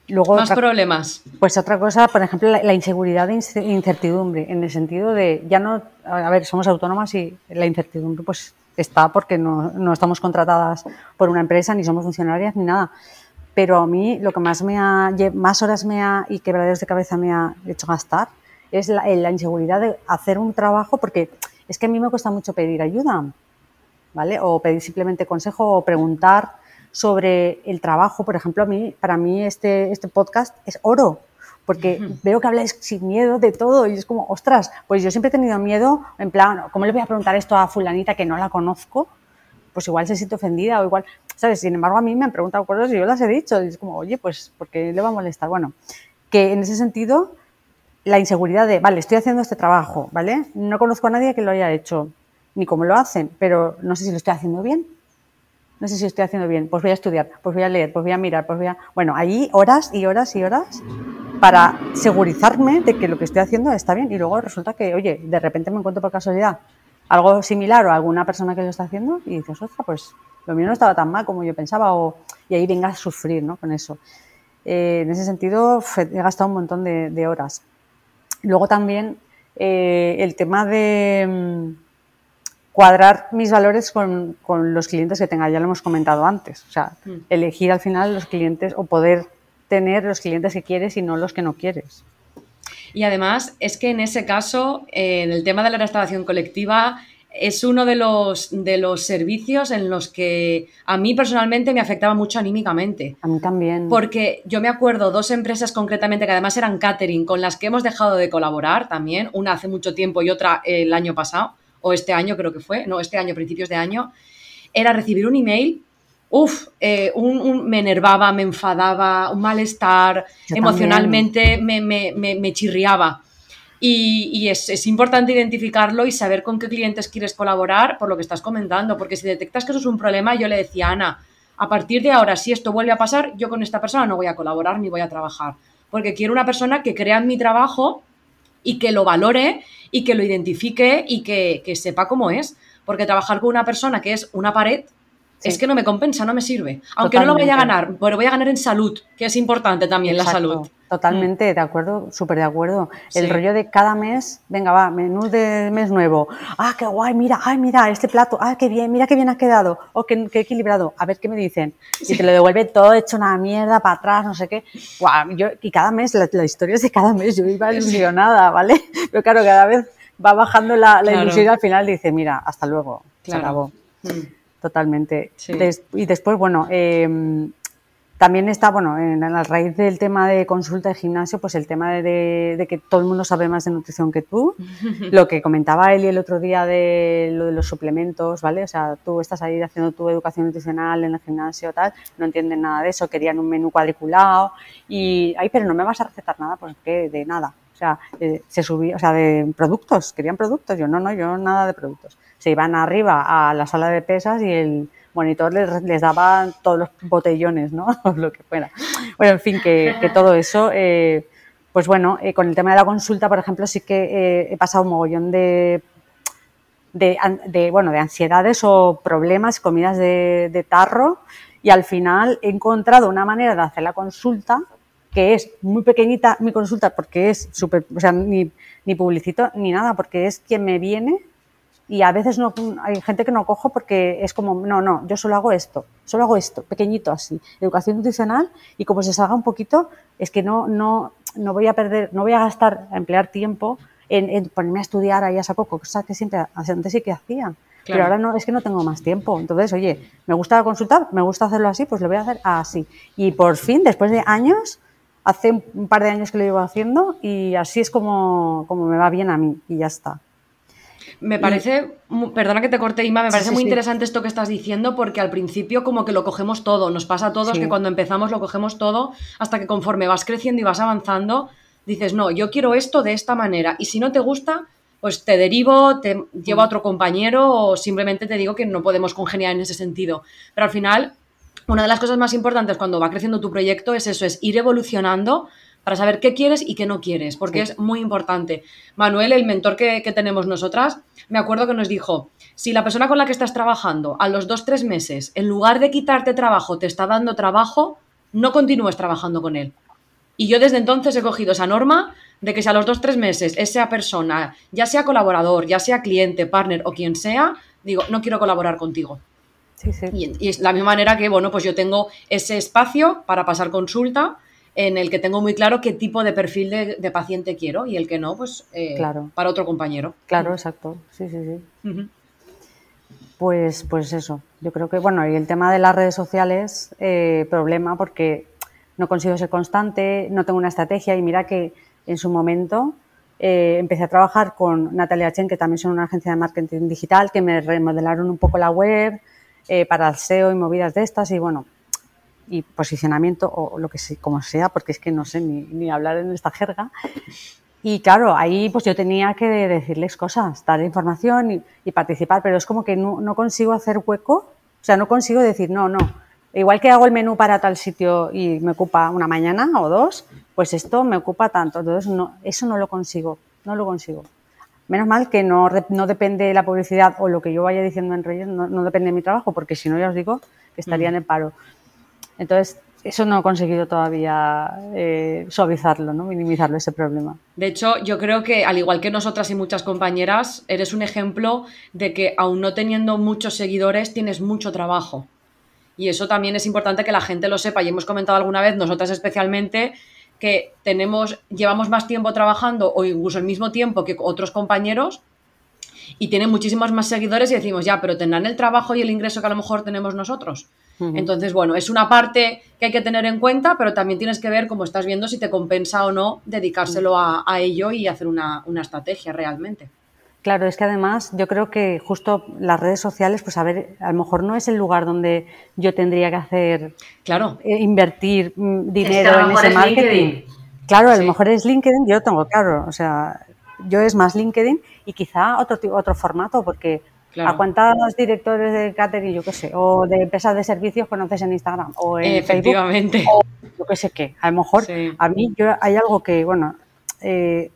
Luego, Más problemas. Pues otra cosa, por ejemplo, la, inseguridad e incertidumbre, en el sentido de, ya no, a ver, somos autónomas y la incertidumbre pues está porque no, no estamos contratadas por una empresa, ni somos funcionarias, ni nada. Pero a mí lo que más, me ha, más horas me ha y quebraderos de cabeza me ha hecho gastar es eh, la, inseguridad de hacer un trabajo, porque es que a mí me cuesta mucho pedir ayuda, ¿vale? O pedir simplemente consejo o preguntar sobre el trabajo. Por ejemplo, a mí, para mí este, este podcast es oro, porque veo que habláis sin miedo de todo y es como, ostras, pues yo siempre he tenido miedo, en plan, ¿cómo le voy a preguntar esto a fulanita que no la conozco? Pues igual se siente ofendida o igual, ¿sabes? Sin embargo, a mí me han preguntado cosas y yo las he dicho y es como, oye, pues, ¿por qué le va a molestar? Bueno, que en ese sentido la inseguridad de, vale, estoy haciendo este trabajo, ¿vale? No conozco a nadie que lo haya hecho, ni cómo lo hacen, pero no sé si lo estoy haciendo bien. No sé si estoy haciendo bien. Pues voy a estudiar, pues voy a leer, pues voy a mirar, pues voy a... Bueno, allí horas y horas y horas para segurizarme de que lo que estoy haciendo está bien. Y luego resulta que, oye, de repente me encuentro por casualidad algo similar o alguna persona que lo está haciendo y dices, ostras, pues lo mío no estaba tan mal como yo pensaba o, y ahí venga a sufrir ¿no? con eso. Eh, en ese sentido, he gastado un montón de horas. Luego también eh, el tema de mm, cuadrar mis valores con, los clientes que tenga, ya lo hemos comentado antes. O sea, mm. elegir al final los clientes o poder tener los clientes que quieres y no los que no quieres. Y además es que en ese caso, en el tema de la restauración colectiva, es uno de los, de los servicios en los que a mí personalmente me afectaba mucho anímicamente. A mí también. Porque yo me acuerdo dos empresas concretamente que además eran catering con las que hemos dejado de colaborar también, una hace mucho tiempo y otra el año pasado, o este año creo que fue, no, este año, principios de año, era recibir un email, uff, eh, un, me enervaba, me enfadaba, un malestar, emocionalmente me, me, me chirriaba. Y, es, importante identificarlo y saber con qué clientes quieres colaborar por lo que estás comentando, porque si detectas que eso es un problema, yo le decía a Ana, a partir de ahora, si esto vuelve a pasar, yo con esta persona no voy a colaborar ni voy a trabajar, porque quiero una persona que crea en mi trabajo y que lo valore y que lo identifique y que, sepa cómo es, porque trabajar con una persona que es una pared, es que no me compensa, no me sirve. Aunque no lo vaya a ganar, pero voy a ganar en salud, que es importante también la salud. Totalmente de acuerdo, súper de acuerdo. El rollo de cada mes, venga, va, menú de mes nuevo. Ah, qué guay, mira, ay, mira, este plato, ah, qué bien, mira qué bien ha quedado, o oh, qué, equilibrado, a ver qué me dicen. Y te lo devuelve todo hecho una mierda para atrás, no sé qué. Guau, yo, y cada mes, la, historia es de cada mes, yo iba ilusionada, ¿vale? Pero claro, cada vez va bajando la, ilusión y al final dice, mira, hasta luego, se acabó. Mm. Totalmente. y después, bueno, eh, también está, bueno, en, la raíz del tema de consulta de gimnasio, pues el tema de, que todo el mundo sabe más de nutrición que tú. Lo que comentaba Eli el otro día de lo de los suplementos, ¿vale? O sea, tú estás ahí haciendo tu educación nutricional en el gimnasio, tal, no entienden nada de eso, querían un menú cuadriculado y, ay, pero no me vas a recetar nada, pues que de nada. O sea, eh, se subía, o sea, de productos, querían productos. Yo no, no, yo nada de productos. Se iban arriba a la sala de pesas y el monitor les, les daba todos los botellones, ¿no? O lo que fuera. Bueno, en fin, que, todo eso, eh, pues bueno, eh, con el tema de la consulta, por ejemplo, sí que eh, he pasado un mogollón de, de, bueno, de ansiedades o problemas, comidas de, tarro, y al final he encontrado una manera de hacer la consulta que es muy pequeñita mi consulta porque es súper, o sea, ni, ni publicito ni nada, porque es quien me viene y a veces no hay gente que no cojo porque es como, no, no, yo solo hago esto, solo hago esto, pequeñito así, educación nutricional y como se salga un poquito, es que no, no, no voy a perder, no voy a gastar, a emplear tiempo en, ponerme a estudiar ahí a saco, cosas que siempre antes sí que hacía. Pero ahora no, es que no tengo más tiempo. Entonces, oye, me gusta consultar, me gusta hacerlo así, pues lo voy a hacer así. Y por fin, después de años, hace un par de años que lo llevo haciendo y así es como, como me va bien a mí y ya está. Me parece, perdona que te corte, Ima, me parece muy interesante esto que estás diciendo porque al principio como que lo cogemos todo, nos pasa a todos que cuando empezamos lo cogemos todo hasta que conforme vas creciendo y vas avanzando, dices, no, yo quiero esto de esta manera y si no te gusta, pues te derivo, te llevo a mm. otro compañero o simplemente te digo que no podemos congeniar en ese sentido. Pero al final, una de las cosas más importantes cuando va creciendo tu proyecto es eso, es ir evolucionando para saber qué quieres y qué no quieres, porque es muy importante. Manuel, el mentor que, tenemos nosotras, me acuerdo que nos dijo, si la persona con la que estás trabajando a los dos, tres meses, en lugar de quitarte trabajo, te está dando trabajo, no continúes trabajando con él. Y yo desde entonces he cogido esa norma de que si a los dos, tres meses esa persona, ya sea colaborador, ya sea cliente, partner o quien sea, digo, no quiero colaborar contigo. Sí, sí. Y, y, es la misma manera que, bueno, pues yo tengo ese espacio para pasar consulta en el que tengo muy claro qué tipo de perfil de, paciente quiero y el que no, pues eh, claro. para otro compañero. Claro, exacto. Sí, sí, sí. Pues, pues eso. Yo creo que, bueno, y el tema de las redes sociales, eh, problema porque no consigo ser constante, no tengo una estrategia y mira que en su momento eh, empecé a trabajar con Natalia Chen, que también son una agencia de marketing digital, que me remodelaron un poco la web para el SEO y movidas de estas y bueno, y posicionamiento o lo que sea, como sea, porque es que no sé ni, ni, hablar en esta jerga. Y claro, ahí pues yo tenía que decirles cosas, dar información y, y participar, pero es como que no, no, consigo hacer hueco, o sea, no consigo decir, no, no, igual que hago el menú para tal sitio y me ocupa una mañana o dos, pues esto me ocupa tanto, entonces no, eso no lo consigo, no lo consigo. Menos mal que no, no depende la publicidad o lo que yo vaya diciendo en redes, no, no depende de mi trabajo, porque si no ya os digo que estaría en el paro. Entonces, eso no he conseguido todavía eh, suavizarlo, ¿no? minimizarlo ese problema. De hecho, yo creo que al igual que nosotras y muchas compañeras, eres un ejemplo de que aún no teniendo muchos seguidores, tienes mucho trabajo. Y eso también es importante que la gente lo sepa. Y hemos comentado alguna vez, nosotras especialmente, que tenemos, llevamos más tiempo trabajando o incluso el mismo tiempo que otros compañeros y tienen muchísimos más seguidores y decimos, ya, pero tendrán el trabajo y el ingreso que a lo mejor tenemos nosotros. Entonces, bueno, es una parte que hay que tener en cuenta, pero también tienes que ver, como estás viendo, si te compensa o no dedicárselo a, ello y hacer una, estrategia realmente. Claro, es que además yo creo que justo las redes sociales, pues a ver, a lo mejor no es el lugar donde yo tendría que hacer, claro, eh, invertir mm, dinero en ese marketing. Claro, a lo mejor es LinkedIn, yo tengo claro, o sea, yo es más LinkedIn y quizá otro otro formato, porque ¿A cuántos directores de catering, yo qué sé, o de empresas de servicios conoces en Instagram o en Efectivamente. Facebook? O yo qué sé qué. A lo mejor a mí yo, hay algo que, bueno, eh,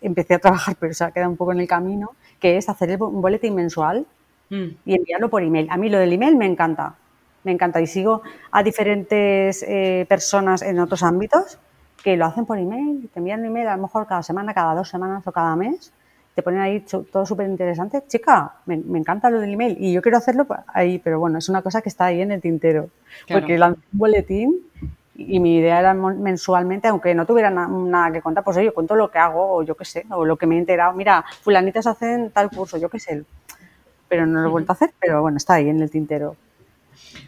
empecé a trabajar, pero se ha quedado un poco en el camino, que es hacer un boletín mensual mm. y enviarlo por email. A mí lo del email me encanta, me encanta. Y sigo a diferentes eh, personas en otros ámbitos que lo hacen por email, te envían un email a lo mejor cada semana, cada dos semanas o cada mes te ponen ahí todo súper interesante. Chica, me, encanta lo del email y yo quiero hacerlo ahí, pero bueno, es una cosa que está ahí en el tintero. Porque lancé un boletín y mi idea era mensualmente, aunque no tuviera nada que contar, pues yo cuento lo que hago o yo qué sé, o lo que me he enterado. Mira, fulanitas hacen tal curso, yo qué sé. Pero no lo he vuelto a hacer, pero bueno, está ahí en el tintero.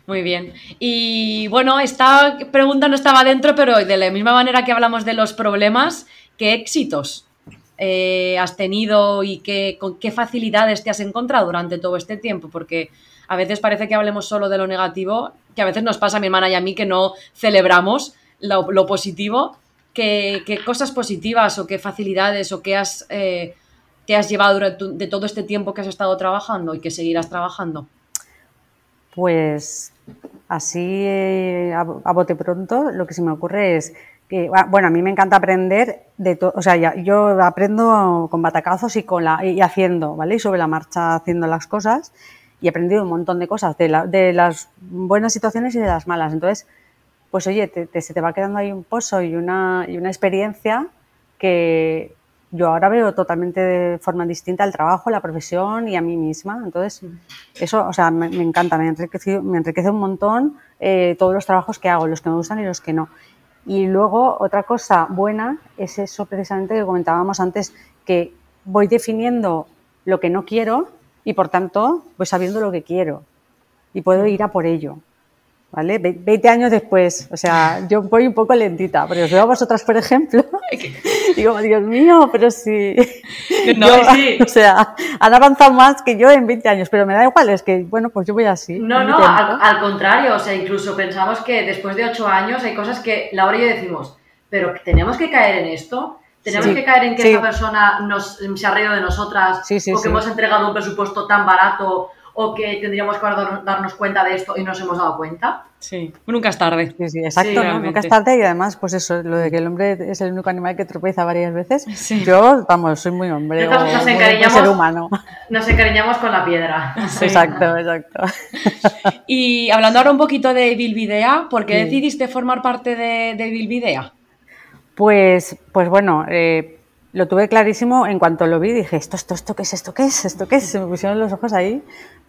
Muy bien. Y bueno, esta pregunta no estaba dentro, pero de la misma manera que hablamos de los problemas, ¿qué éxitos eh, has tenido y qué, con qué facilidades te has encontrado durante todo este tiempo, porque a veces parece que hablemos solo de lo negativo, que a veces nos pasa a mi hermana y a mí que no celebramos lo, positivo, ¿Qué, cosas positivas o qué facilidades o qué has, eh, te has llevado de todo este tiempo que has estado trabajando y que seguirás trabajando. Pues así eh, a bote pronto lo que se me ocurre es Ah, bueno, a mí me encanta aprender de todo, o sea, yo aprendo con batacazos y con la y haciendo, ¿vale? Y sobre la marcha haciendo las cosas y he aprendido un montón de cosas de, de las buenas situaciones y de las malas. Entonces, pues oye, se te va quedando ahí un pozo y una, y una experiencia que yo ahora veo totalmente de forma distinta el trabajo, la profesión y a mí misma. Entonces, eso, o sea, me, encanta, me enriquece, me enriquece un montón eh, todos los trabajos que hago, los que me gustan y los que no. Y luego otra cosa buena es eso precisamente que comentábamos antes, que voy definiendo lo que no quiero y por tanto voy sabiendo lo que quiero y puedo ir a por ello. ¿Vale? 20 años después, o sea, yo voy un poco lentita, pero os veo a vosotras, por ejemplo, digo, Dios mío, pero si... No, sí. O sea, han avanzado más que yo en 20 años, pero me da igual, es que, bueno, pues yo voy así. No, no, al, contrario, o sea, incluso pensamos que después de 8 años hay cosas que Laura y yo decimos, pero tenemos que caer en esto, tenemos que caer en que esa persona nos, se ha reído de nosotras o que hemos entregado un presupuesto tan barato o que tendríamos que darnos cuenta de esto y nos hemos dado cuenta. Sí, nunca es tarde. Sí, sí, exacto, nunca es tarde y además, pues eso, lo de que el hombre es el único animal que tropeza varias veces. Yo, vamos, soy muy hombre, nos, encariñamos, ser humano. Nos encariñamos con la piedra. Exacto, exacto. Y hablando ahora un poquito de Bilbidea, ¿por qué decidiste formar parte de, de Bilbidea? Pues, pues bueno, eh, lo tuve clarísimo en cuanto lo vi. Dije, ¿esto, esto, esto qué es? ¿Esto qué es? ¿Esto qué es? Se me pusieron los ojos ahí.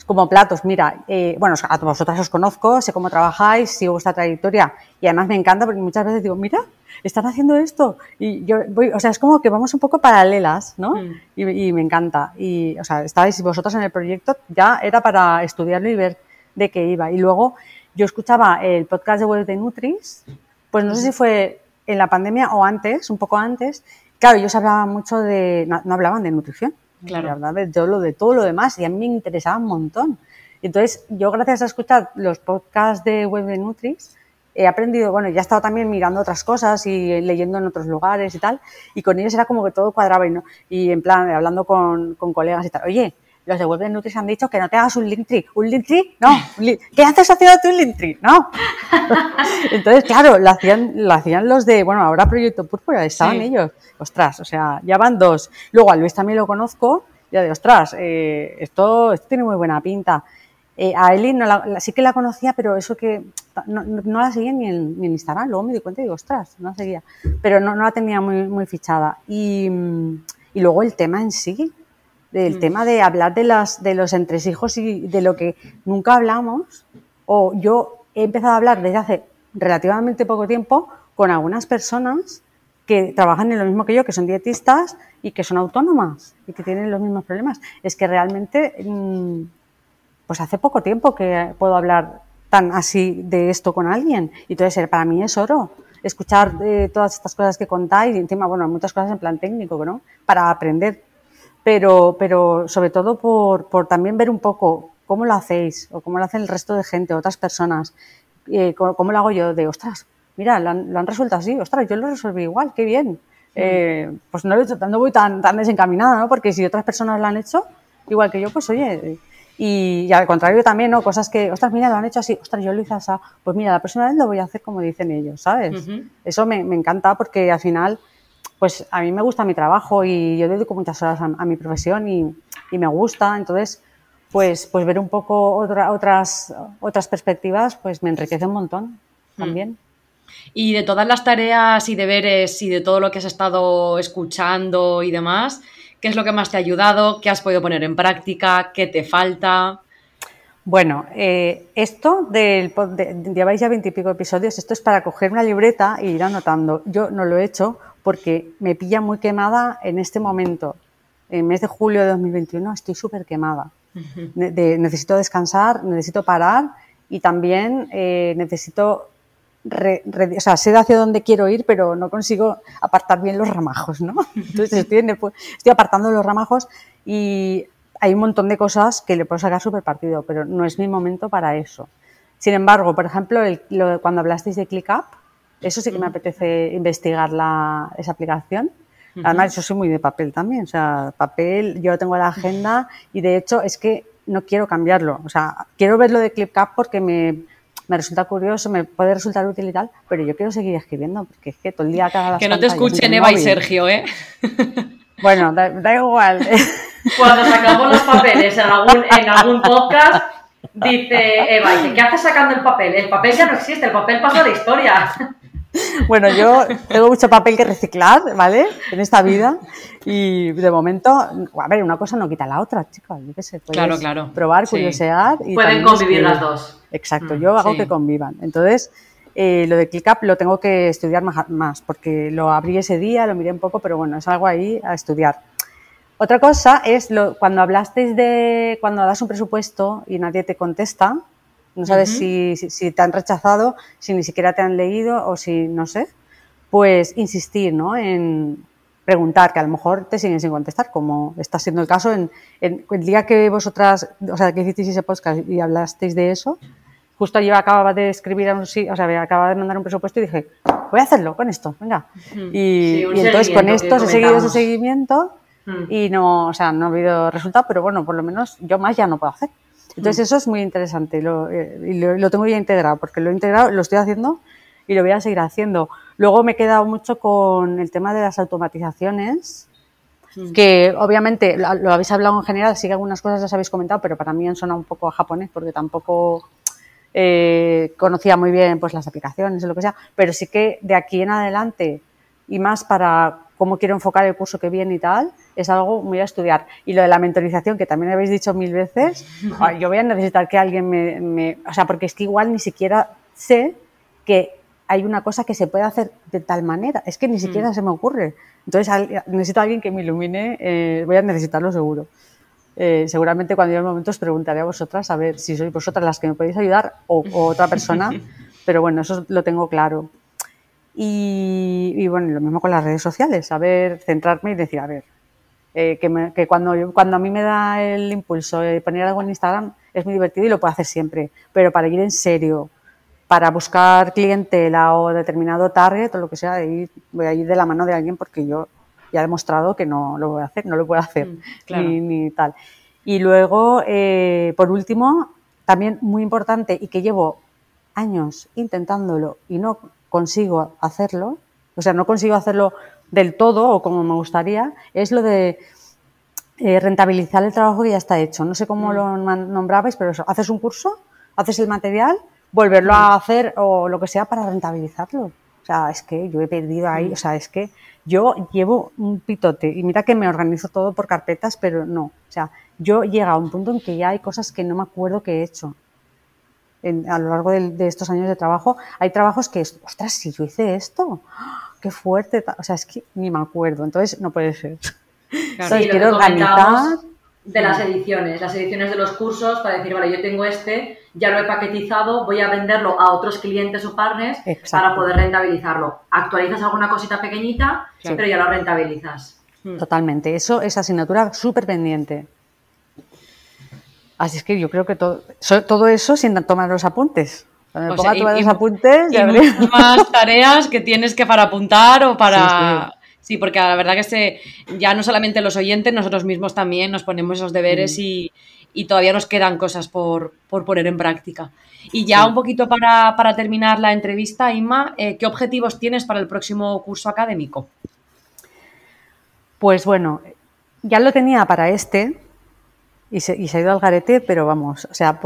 Como platos. Mira, eh, bueno, a vosotras os conozco, sé cómo trabajáis, sigo vuestra trayectoria y además me encanta porque muchas veces digo, mira, están haciendo esto. Y yo voy, o sea, es como que vamos un poco paralelas, ¿no? Mm. Y, me encanta. Y, o sea, estabais vosotros en el proyecto, ya era para estudiarlo y ver de qué iba. Y luego yo escuchaba el podcast de Web de Nutris, pues no sé si fue en la pandemia o antes, un poco antes, claro, ellos hablaban mucho de, no, hablaban de nutrición, claro. hablaban de, lo de todo lo demás y a mí me interesaba un montón. Entonces, yo gracias a escuchar los podcasts de Web de Nutris, he aprendido, bueno, ya he estado también mirando otras cosas y leyendo en otros lugares y tal, y con ellos era como que todo cuadraba y, ¿no? y en plan, hablando con, con colegas y tal, oye, los de Web de Nutris han dicho que no te hagas un Linktree. ¿Un Linktree? No. ¿Qué haces haciendo tú un Linktree? No. Entonces, claro, lo hacían, lo hacían los de, bueno, ahora Proyecto Púrpura, estaban ellos. Ostras, o sea, ya van dos. Luego a Luis también lo conozco, ya de, ostras, eh, esto, esto tiene muy buena pinta. Eh, a Eli no sí que la conocía, pero eso que no, la seguía ni en, Instagram. Luego me di cuenta y digo, ostras, no la seguía. Pero no, no la tenía muy, muy fichada. Y, y luego el tema en sí, del mm. tema de hablar de, las, de los entresijos y de lo que nunca hablamos, o yo he empezado a hablar desde hace relativamente poco tiempo con algunas personas que trabajan en lo mismo que yo, que son dietistas y que son autónomas y que tienen los mismos problemas. Es que realmente, mm, pues hace poco tiempo que puedo hablar tan así de esto con alguien. Y entonces, para mí es oro escuchar eh, todas estas cosas que contáis y encima, bueno, muchas cosas en plan técnico, ¿no? Para aprender pero, pero sobre todo por, por también ver un poco cómo lo hacéis o cómo lo hacen el resto de gente, otras personas, eh, cómo, lo hago yo de, ostras, mira, lo han, resuelto así, ostras, yo lo resolví igual, qué bien. Eh, pues no, no voy tan, tan desencaminada, ¿no? Porque si otras personas lo han hecho, igual que yo, pues oye, y, al contrario también, ¿no? Cosas que, ostras, mira, lo han hecho así, ostras, yo lo hice así, pues mira, la próxima vez lo voy a hacer como dicen ellos, ¿sabes? Eso me, me, encanta porque al final pues a mí me gusta mi trabajo y yo dedico muchas horas a, mi profesión y, me gusta, entonces pues, pues ver un poco otras, otras perspectivas pues me enriquece un montón hmm. también. Y de todas las tareas y deberes y de todo lo que has estado escuchando y demás, ¿qué es lo que más te ha ayudado? ¿Qué has podido poner en práctica? ¿Qué te falta? Bueno, eh, esto del, lleváis ya veintipico episodios, esto es para coger una libreta y ir anotando. Yo no lo he hecho porque me pilla muy quemada en este momento. En el mes de julio de 2021 estoy súper quemada. necesito descansar, necesito parar y también eh, necesito, o sea, sé hacia dónde quiero ir, pero no consigo apartar bien los ramajos, ¿no? Entonces estoy, estoy apartando los ramajos y hay un montón de cosas que le puedo sacar súper partido, pero no es mi momento para eso. Sin embargo, por ejemplo, cuando hablasteis de ClickUp, eso sí que me apetece investigar la, esa aplicación. Además, yo soy muy de papel también. O sea, papel, yo tengo la agenda y de hecho es que no quiero cambiarlo. O sea, quiero ver lo de ClipCap porque me, me resulta curioso, me puede resultar útil y tal, pero yo quiero seguir escribiendo porque es que todo el día cada Que no te escuchen Eva y Sergio, ¿eh? Bueno, da, igual. Cuando sacamos los papeles en algún, en algún podcast, dice Eva, ¿qué haces sacando el papel? El papel ya no existe, el papel pasa de historia. Bueno, yo tengo mucho papel que reciclar, ¿vale? En esta vida. Y de momento, a ver, una cosa no quita la otra, chicos. Yo qué sé, claro, claro. probar, curiosear. Y Pueden convivir las dos. Exacto, mm, yo hago que convivan. Entonces, eh, lo de ClickUp lo tengo que estudiar más, más, porque lo abrí ese día, lo miré un poco, pero bueno, es algo ahí a estudiar. Otra cosa es lo, cuando hablasteis de cuando das un presupuesto y nadie te contesta, no sabes si, si, te han rechazado, si ni siquiera te han leído o si no sé, pues insistir ¿no? en preguntar, que a lo mejor te siguen sin contestar, como está siendo el caso en, el día que vosotras, o sea, que hicisteis ese podcast y hablasteis de eso, justo yo acababa de escribir, o sea, acababa de mandar un presupuesto y dije, voy a hacerlo con esto, venga. Y, entonces con esto he seguido ese seguimiento Mm. y no, o sea, no ha habido resultado, pero bueno, por lo menos yo más ya no puedo hacer. Entonces mm. eso es muy interesante lo, eh, y lo, tengo ya integrado, porque lo he integrado, lo estoy haciendo y lo voy a seguir haciendo. Luego me he quedado mucho con el tema de las automatizaciones, mm. que obviamente lo, habéis hablado en general, sí que algunas cosas las habéis comentado, pero para mí han sonado un poco a japonés porque tampoco eh, conocía muy bien pues las aplicaciones o lo que sea, pero sí que de aquí en adelante y más para cómo quiero enfocar el curso que viene y tal, es algo muy a estudiar. Y lo de la mentorización, que también habéis dicho mil veces, yo voy a necesitar que alguien me, O sea, porque es que igual ni siquiera sé que hay una cosa que se puede hacer de tal manera. Es que ni siquiera mm. se me ocurre. Entonces necesito a alguien que me ilumine, eh, voy a necesitarlo seguro. Eh, seguramente cuando llegue el momento os preguntaré a vosotras a ver si sois vosotras las que me podéis ayudar o otra persona, pero bueno, eso lo tengo claro. Y, bueno, lo mismo con las redes sociales, saber centrarme y decir, a ver, eh, que, cuando, cuando a mí me da el impulso de poner algo en Instagram es muy divertido y lo puedo hacer siempre, pero para ir en serio, para buscar clientela o determinado target o lo que sea, voy a ir de la mano de alguien porque yo ya he demostrado que no lo voy a hacer, no lo puedo hacer, mm, ni, tal. Y luego, eh, por último, también muy importante y que llevo años intentándolo y no consigo hacerlo, o sea, no consigo hacerlo del todo o como me gustaría, es lo de eh, rentabilizar el trabajo que ya está hecho. No sé cómo mm. lo nombrabais, pero eso, haces un curso, haces el material, volverlo a mm. hacer o lo que sea para rentabilizarlo. O sea, es que yo he perdido ahí, mm. o sea, es que yo llevo un pitote y mira que me organizo todo por carpetas, pero no. O sea, yo llego a un punto en que ya hay cosas que no me acuerdo que he hecho a lo largo de, estos años de trabajo, hay trabajos que, ostras, si yo hice esto, qué fuerte, o sea, es que ni me acuerdo, entonces no puede ser. Entonces, quiero organizar. De las ediciones, las ediciones de los cursos para decir, vale, yo tengo este, ya lo he paquetizado, voy a venderlo a otros clientes o partners para poder rentabilizarlo. Actualizas alguna cosita pequeñita, pero ya lo rentabilizas. Totalmente, eso es asignatura súper pendiente. Así es que yo creo que todo, todo eso sin tomar los apuntes. Cuando me ponga a tomar los apuntes, y, más tareas que tienes que para apuntar o para. Sí, porque la verdad que se, ya no solamente los oyentes, nosotros mismos también nos ponemos esos deberes mm. y, todavía nos quedan cosas por, poner en práctica. Y ya un poquito para, terminar la entrevista, Inma, eh, ¿qué objetivos tienes para el próximo curso académico? Pues bueno, ya lo tenía para este, y se, ha ido al garete, pero vamos, o sea,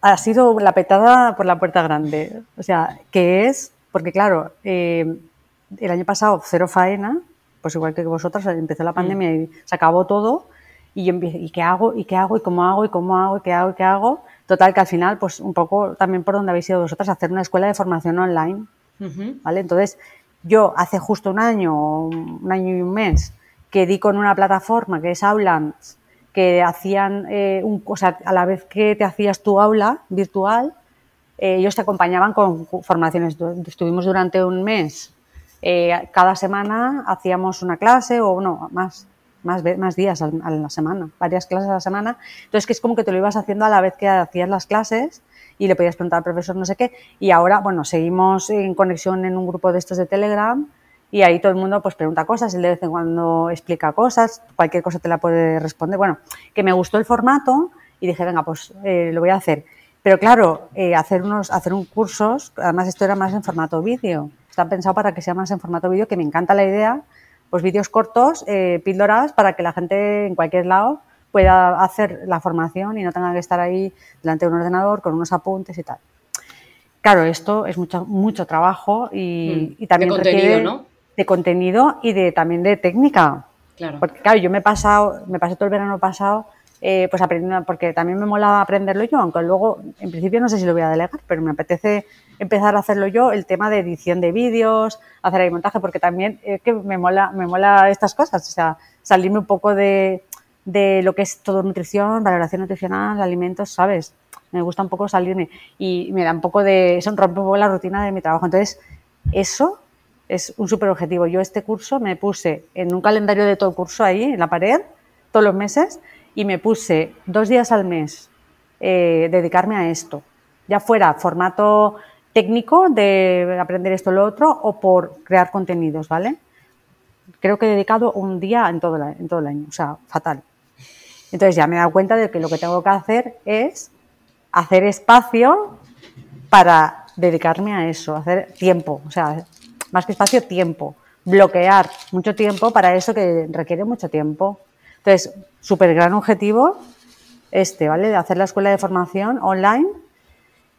ha sido la petada por la puerta grande. O sea, que es, porque claro, eh, el año pasado cero faena, pues igual que vosotras, empezó la pandemia mm. y se acabó todo, y yo ¿y qué hago? ¿Y qué hago? ¿Y cómo hago? ¿Y cómo hago? ¿Y qué hago? ¿Y qué hago? Total, que al final, pues un poco también por donde habéis ido vosotras, hacer una escuela de formación online, ¿vale? Entonces, yo hace justo un año, un año y un mes, que di con una plataforma que es Aulans, que hacían, eh, un, o sea, a la vez que te hacías tu aula virtual, eh, ellos te acompañaban con formaciones. Estuvimos durante un mes, eh, cada semana hacíamos una clase o no, más, más, más días a la semana, varias clases a la semana. Entonces, que es como que te lo ibas haciendo a la vez que hacías las clases y le podías preguntar al profesor no sé qué. Y ahora, bueno, seguimos en conexión en un grupo de estos de Telegram y ahí todo el mundo pues pregunta cosas, él de vez en cuando explica cosas, cualquier cosa te la puede responder. Bueno, que me gustó el formato y dije, venga, pues eh, lo voy a hacer. Pero claro, eh, hacer unos, hacer un cursos, además esto era más en formato vídeo. Está pensado para que sea más en formato vídeo, que me encanta la idea, pues vídeos cortos, eh, píldoras, para que la gente en cualquier lado pueda hacer la formación y no tenga que estar ahí delante de un ordenador con unos apuntes y tal. Claro, esto es mucho, mucho trabajo y, mm. y también contenido, ¿no? De contenido y de también de técnica. Claro. Porque claro, yo me he pasado, me pasé todo el verano pasado eh, pues aprendiendo, porque también me mola aprenderlo yo, aunque luego en principio no sé si lo voy a delegar, pero me apetece empezar a hacerlo yo, el tema de edición de vídeos, hacer ahí montaje, porque también es que me mola, me mola estas cosas, o sea, salirme un poco de, de lo que es todo nutrición, valoración nutricional, alimentos, ¿sabes? Me gusta un poco salirme y me da un poco de, eso rompe un poco la rutina de mi trabajo. Entonces, eso es un súper objetivo. Yo este curso me puse en un calendario de todo el curso ahí, en la pared, todos los meses, y me puse dos días al mes eh, dedicarme a esto. Ya fuera formato técnico de aprender esto o lo otro o por crear contenidos, ¿vale? Creo que he dedicado un día en todo, en todo el año, o sea, fatal. Entonces ya me he dado cuenta de que lo que tengo que hacer es hacer espacio para dedicarme a eso, hacer tiempo, o sea, más que espacio, tiempo, bloquear mucho tiempo para eso que requiere mucho tiempo. Entonces, súper gran objetivo este, ¿vale? De hacer la escuela de formación online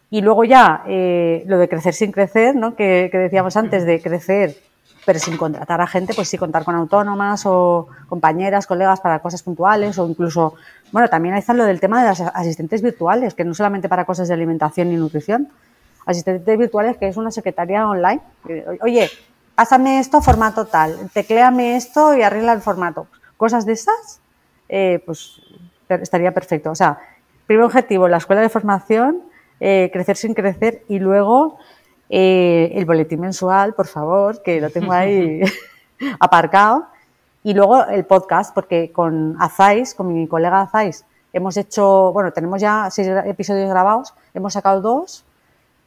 y luego ya eh, lo de crecer sin crecer, ¿no? Que, decíamos antes de crecer pero sin contratar a gente, pues sí contar con autónomas o compañeras, colegas para cosas puntuales o incluso, bueno, también ahí está lo del tema de las asistentes virtuales, que no solamente para cosas de alimentación y nutrición, asistentes virtuales que es una secretaria online. Oye, pásame esto formato tal, tecléame esto y arregla el formato. Cosas de esas, eh, pues estaría perfecto. O sea, primer objetivo, la escuela de formación, eh, crecer sin crecer y luego eh, el boletín mensual, por favor, que lo tengo ahí aparcado. Y luego el podcast, porque con Azais, con mi colega Azais, hemos hecho, bueno, tenemos ya seis episodios grabados, hemos sacado dos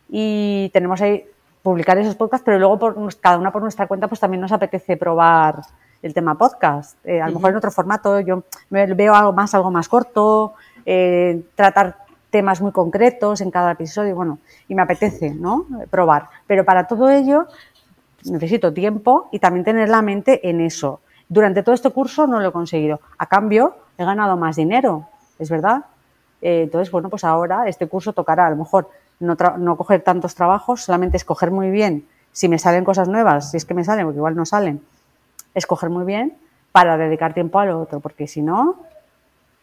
y tenemos ahí publicar esos podcasts, pero luego por, cada una por nuestra cuenta, pues también nos apetece probar el tema podcast. Eh, a lo mejor en otro formato, yo veo algo más, algo más corto, eh, tratar temas muy concretos en cada episodio, bueno, y me apetece, ¿no? Probar. Pero para todo ello necesito tiempo y también tener la mente en eso. Durante todo este curso no lo he conseguido. A cambio, he ganado más dinero, es verdad. Eh, entonces, bueno, pues ahora este curso tocará a lo mejor no, no coger tantos trabajos, solamente escoger muy bien si me salen cosas nuevas, si es que me salen, porque igual no salen, escoger muy bien para dedicar tiempo a lo otro, porque si no,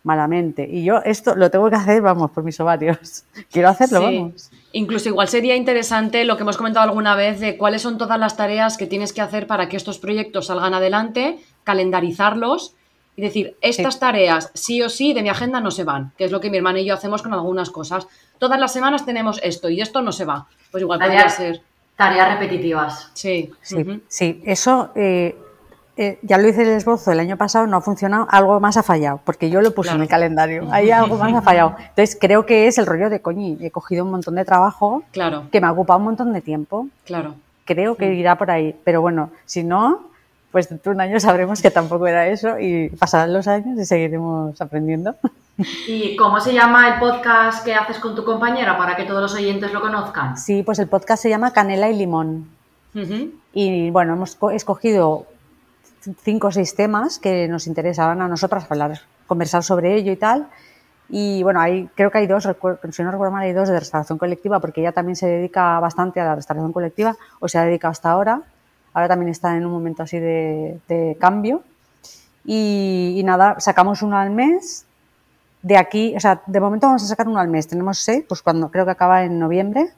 malamente. Y yo esto lo tengo que hacer, vamos, por mis ovarios. Quiero hacerlo, vamos. Incluso igual sería interesante lo que hemos comentado alguna vez de cuáles son todas las tareas que tienes que hacer para que estos proyectos salgan adelante, calendarizarlos y decir, estas tareas sí o sí de mi agenda no se van, que es lo que mi hermana y yo hacemos con algunas cosas. Todas las semanas tenemos esto y esto no se va. Pues igual podría ser. Tareas repetitivas. Sí. Sí, sí. eso eh, eh, ya lo hice el esbozo el año pasado, no ha funcionado, algo más ha fallado, porque yo lo puse en el calendario, ahí algo más ha fallado. Entonces creo que es el rollo de coñi, he cogido un montón de trabajo claro. que me ha ocupado un montón de tiempo. Claro. Creo que irá por ahí, pero bueno, si no, pues dentro de un año sabremos que tampoco era eso y pasarán los años y seguiremos aprendiendo. ¿Y cómo se llama el podcast que haces con tu compañera para que todos los oyentes lo conozcan? Sí, pues el podcast se llama Canela y Limón. Y bueno, hemos escogido cinco o seis temas que nos interesaban a nosotras hablar, conversar sobre ello y tal. Y bueno, hay, creo que hay dos, si no recuerdo mal, hay dos de restauración colectiva, porque ella también se dedica bastante a la restauración colectiva, o se ha dedicado hasta ahora. Ahora también está en un momento así de, cambio. Y, nada, sacamos uno al mes. De aquí, o sea, de momento vamos a sacar uno al mes. Tenemos seis, pues cuando creo que acaba en noviembre.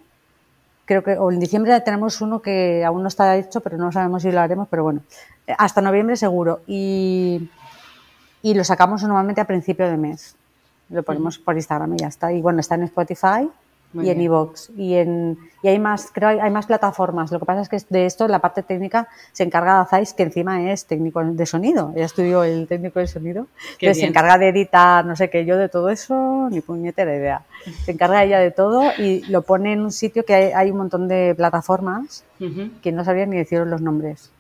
Creo que, o en diciembre tenemos uno que aún no está hecho, pero no sabemos si lo haremos, pero bueno, hasta noviembre seguro. Y, y lo sacamos normalmente a principio de mes. Lo ponemos por Instagram y ya está. Y bueno, está en Spotify y en iVoox. Y, en, y hay más, creo hay, más plataformas. Lo que pasa es que de esto, la parte técnica, se encarga Azais, que encima es técnico de sonido. Ella estudió el técnico de sonido. que se encarga de editar, no sé qué, yo de todo eso, ni puñetera idea. Se encarga ella de todo y lo pone en un sitio que hay, un montón de plataformas que no sabía ni decir los nombres.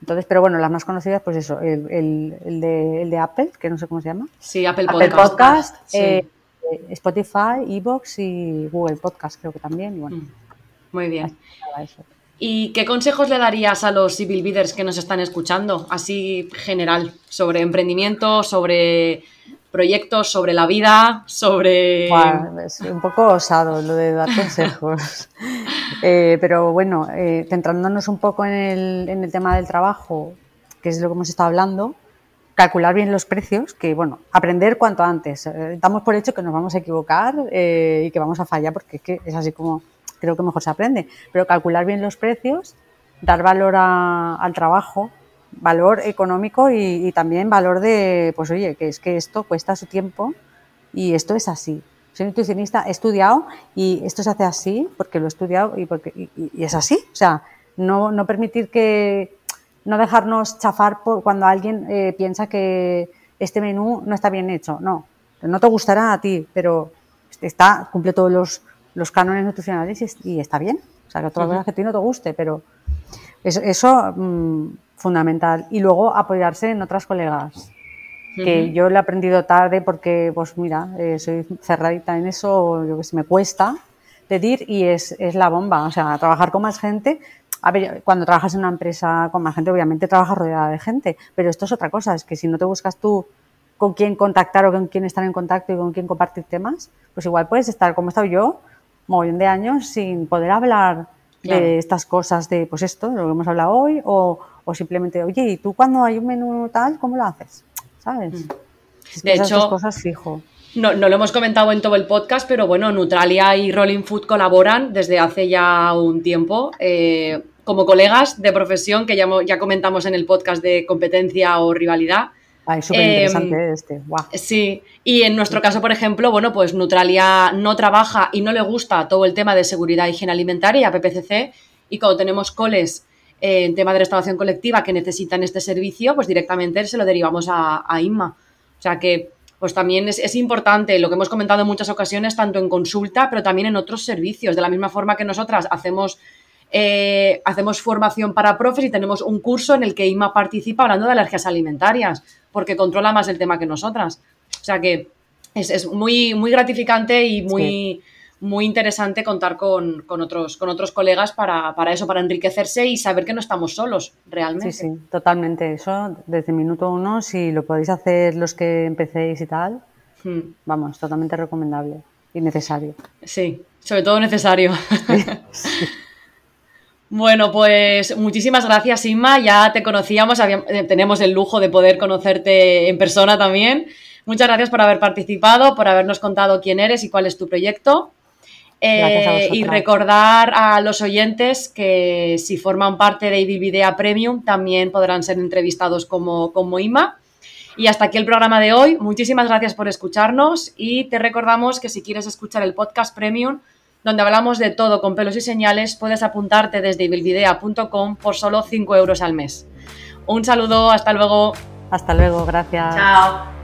Entonces, pero bueno, las más conocidas, pues eso, el, el, de, el de, Apple, que no sé cómo se llama. Sí, Apple, Podcast. Eh, Spotify, Evox y Google Podcast, creo que también. Y bueno, mm, Muy bien. ¿Y qué consejos le darías a los civil leaders que nos están escuchando, así general, sobre emprendimiento, sobre proyectos, sobre la vida, sobre... es un poco osado lo de dar consejos. Eh, pero bueno, eh, centrándonos un poco en el, en el tema del trabajo, que es lo que hemos estado hablando, calcular bien los precios, que bueno, aprender cuanto antes. Eh, damos por hecho que nos vamos a equivocar y que vamos a fallar, porque es, que es así como creo que mejor se aprende. Pero calcular bien los precios, dar valor al trabajo, valor económico y, también valor de, pues oye, que es que esto cuesta su tiempo y esto es así. Soy nutricionista, he estudiado y esto se hace así porque lo he estudiado y, porque, y, es así. O sea, no, permitir que, no dejarnos chafar por cuando alguien eh, piensa que este menú no está bien hecho. No, no te gustará a ti, pero está, cumple todos los, los cánones nutricionales y, está bien. O sea, que otra cosa que a ti no te guste, pero eso, eso mm, fundamental. Y luego apoyarse en otras colegas. Que yo lo he aprendido tarde porque, pues mira, eh, soy cerradita en eso, yo que sé, me cuesta pedir y es, es la bomba. O sea, trabajar con más gente. A ver, cuando trabajas en una empresa con más gente, obviamente trabajas rodeada de gente, pero esto es otra cosa, es que si no te buscas tú con quién contactar o con quién estar en contacto y con quién compartir temas, pues igual puedes estar como he estado yo, un de años sin poder hablar de estas cosas, de pues esto, de lo que hemos hablado hoy, o, o, simplemente, oye, ¿y tú cuando hay un menú tal, cómo lo haces? ¿Sabes? Mm. de hecho, cosas fijo. No, no, lo hemos comentado en todo el podcast, pero bueno, Neutralia y Rolling Food colaboran desde hace ya un tiempo eh, como colegas de profesión que ya, ya comentamos en el podcast de competencia o rivalidad. es súper interesante em, este. Sí, y en nuestro caso, por ejemplo, bueno, pues Neutralia no trabaja y no le gusta todo el tema de seguridad y higiene alimentaria, PPCC, y cuando tenemos coles eh, en tema de restauración colectiva que necesitan este servicio, pues directamente se lo derivamos a, a INMA. O sea que pues también es, importante lo que hemos comentado en muchas ocasiones, tanto en consulta, pero también en otros servicios. De la misma forma que nosotras hacemos, eh, hacemos formación para profes y tenemos un curso en el que IMA participa hablando de alergias alimentarias, porque controla más el tema que nosotras. O sea que es, muy, muy gratificante y muy, muy interesante contar con, otros, con otros colegas para, eso, para enriquecerse y saber que no estamos solos realmente. Sí, sí, totalmente. Eso desde minuto uno, si lo podéis hacer los que empecéis y tal, hmm. vamos, totalmente recomendable y necesario. Sí, sobre todo necesario. Bueno, pues muchísimas gracias, Inma. Ya te conocíamos, eh, tenemos el lujo de poder conocerte en persona también. Muchas gracias por haber participado, por habernos contado quién eres y cuál es tu proyecto. Eh, y recordar a los oyentes que si forman parte de Idea Premium también podrán ser entrevistados como, como IMA. Y hasta aquí el programa de hoy. Muchísimas gracias por escucharnos y te recordamos que si quieres escuchar el podcast Premium, donde hablamos de todo con pelos y señales, puedes apuntarte desde ibilvidea.com por solo 5 euros al mes. Un saludo, hasta luego. Hasta luego, gracias. Chao.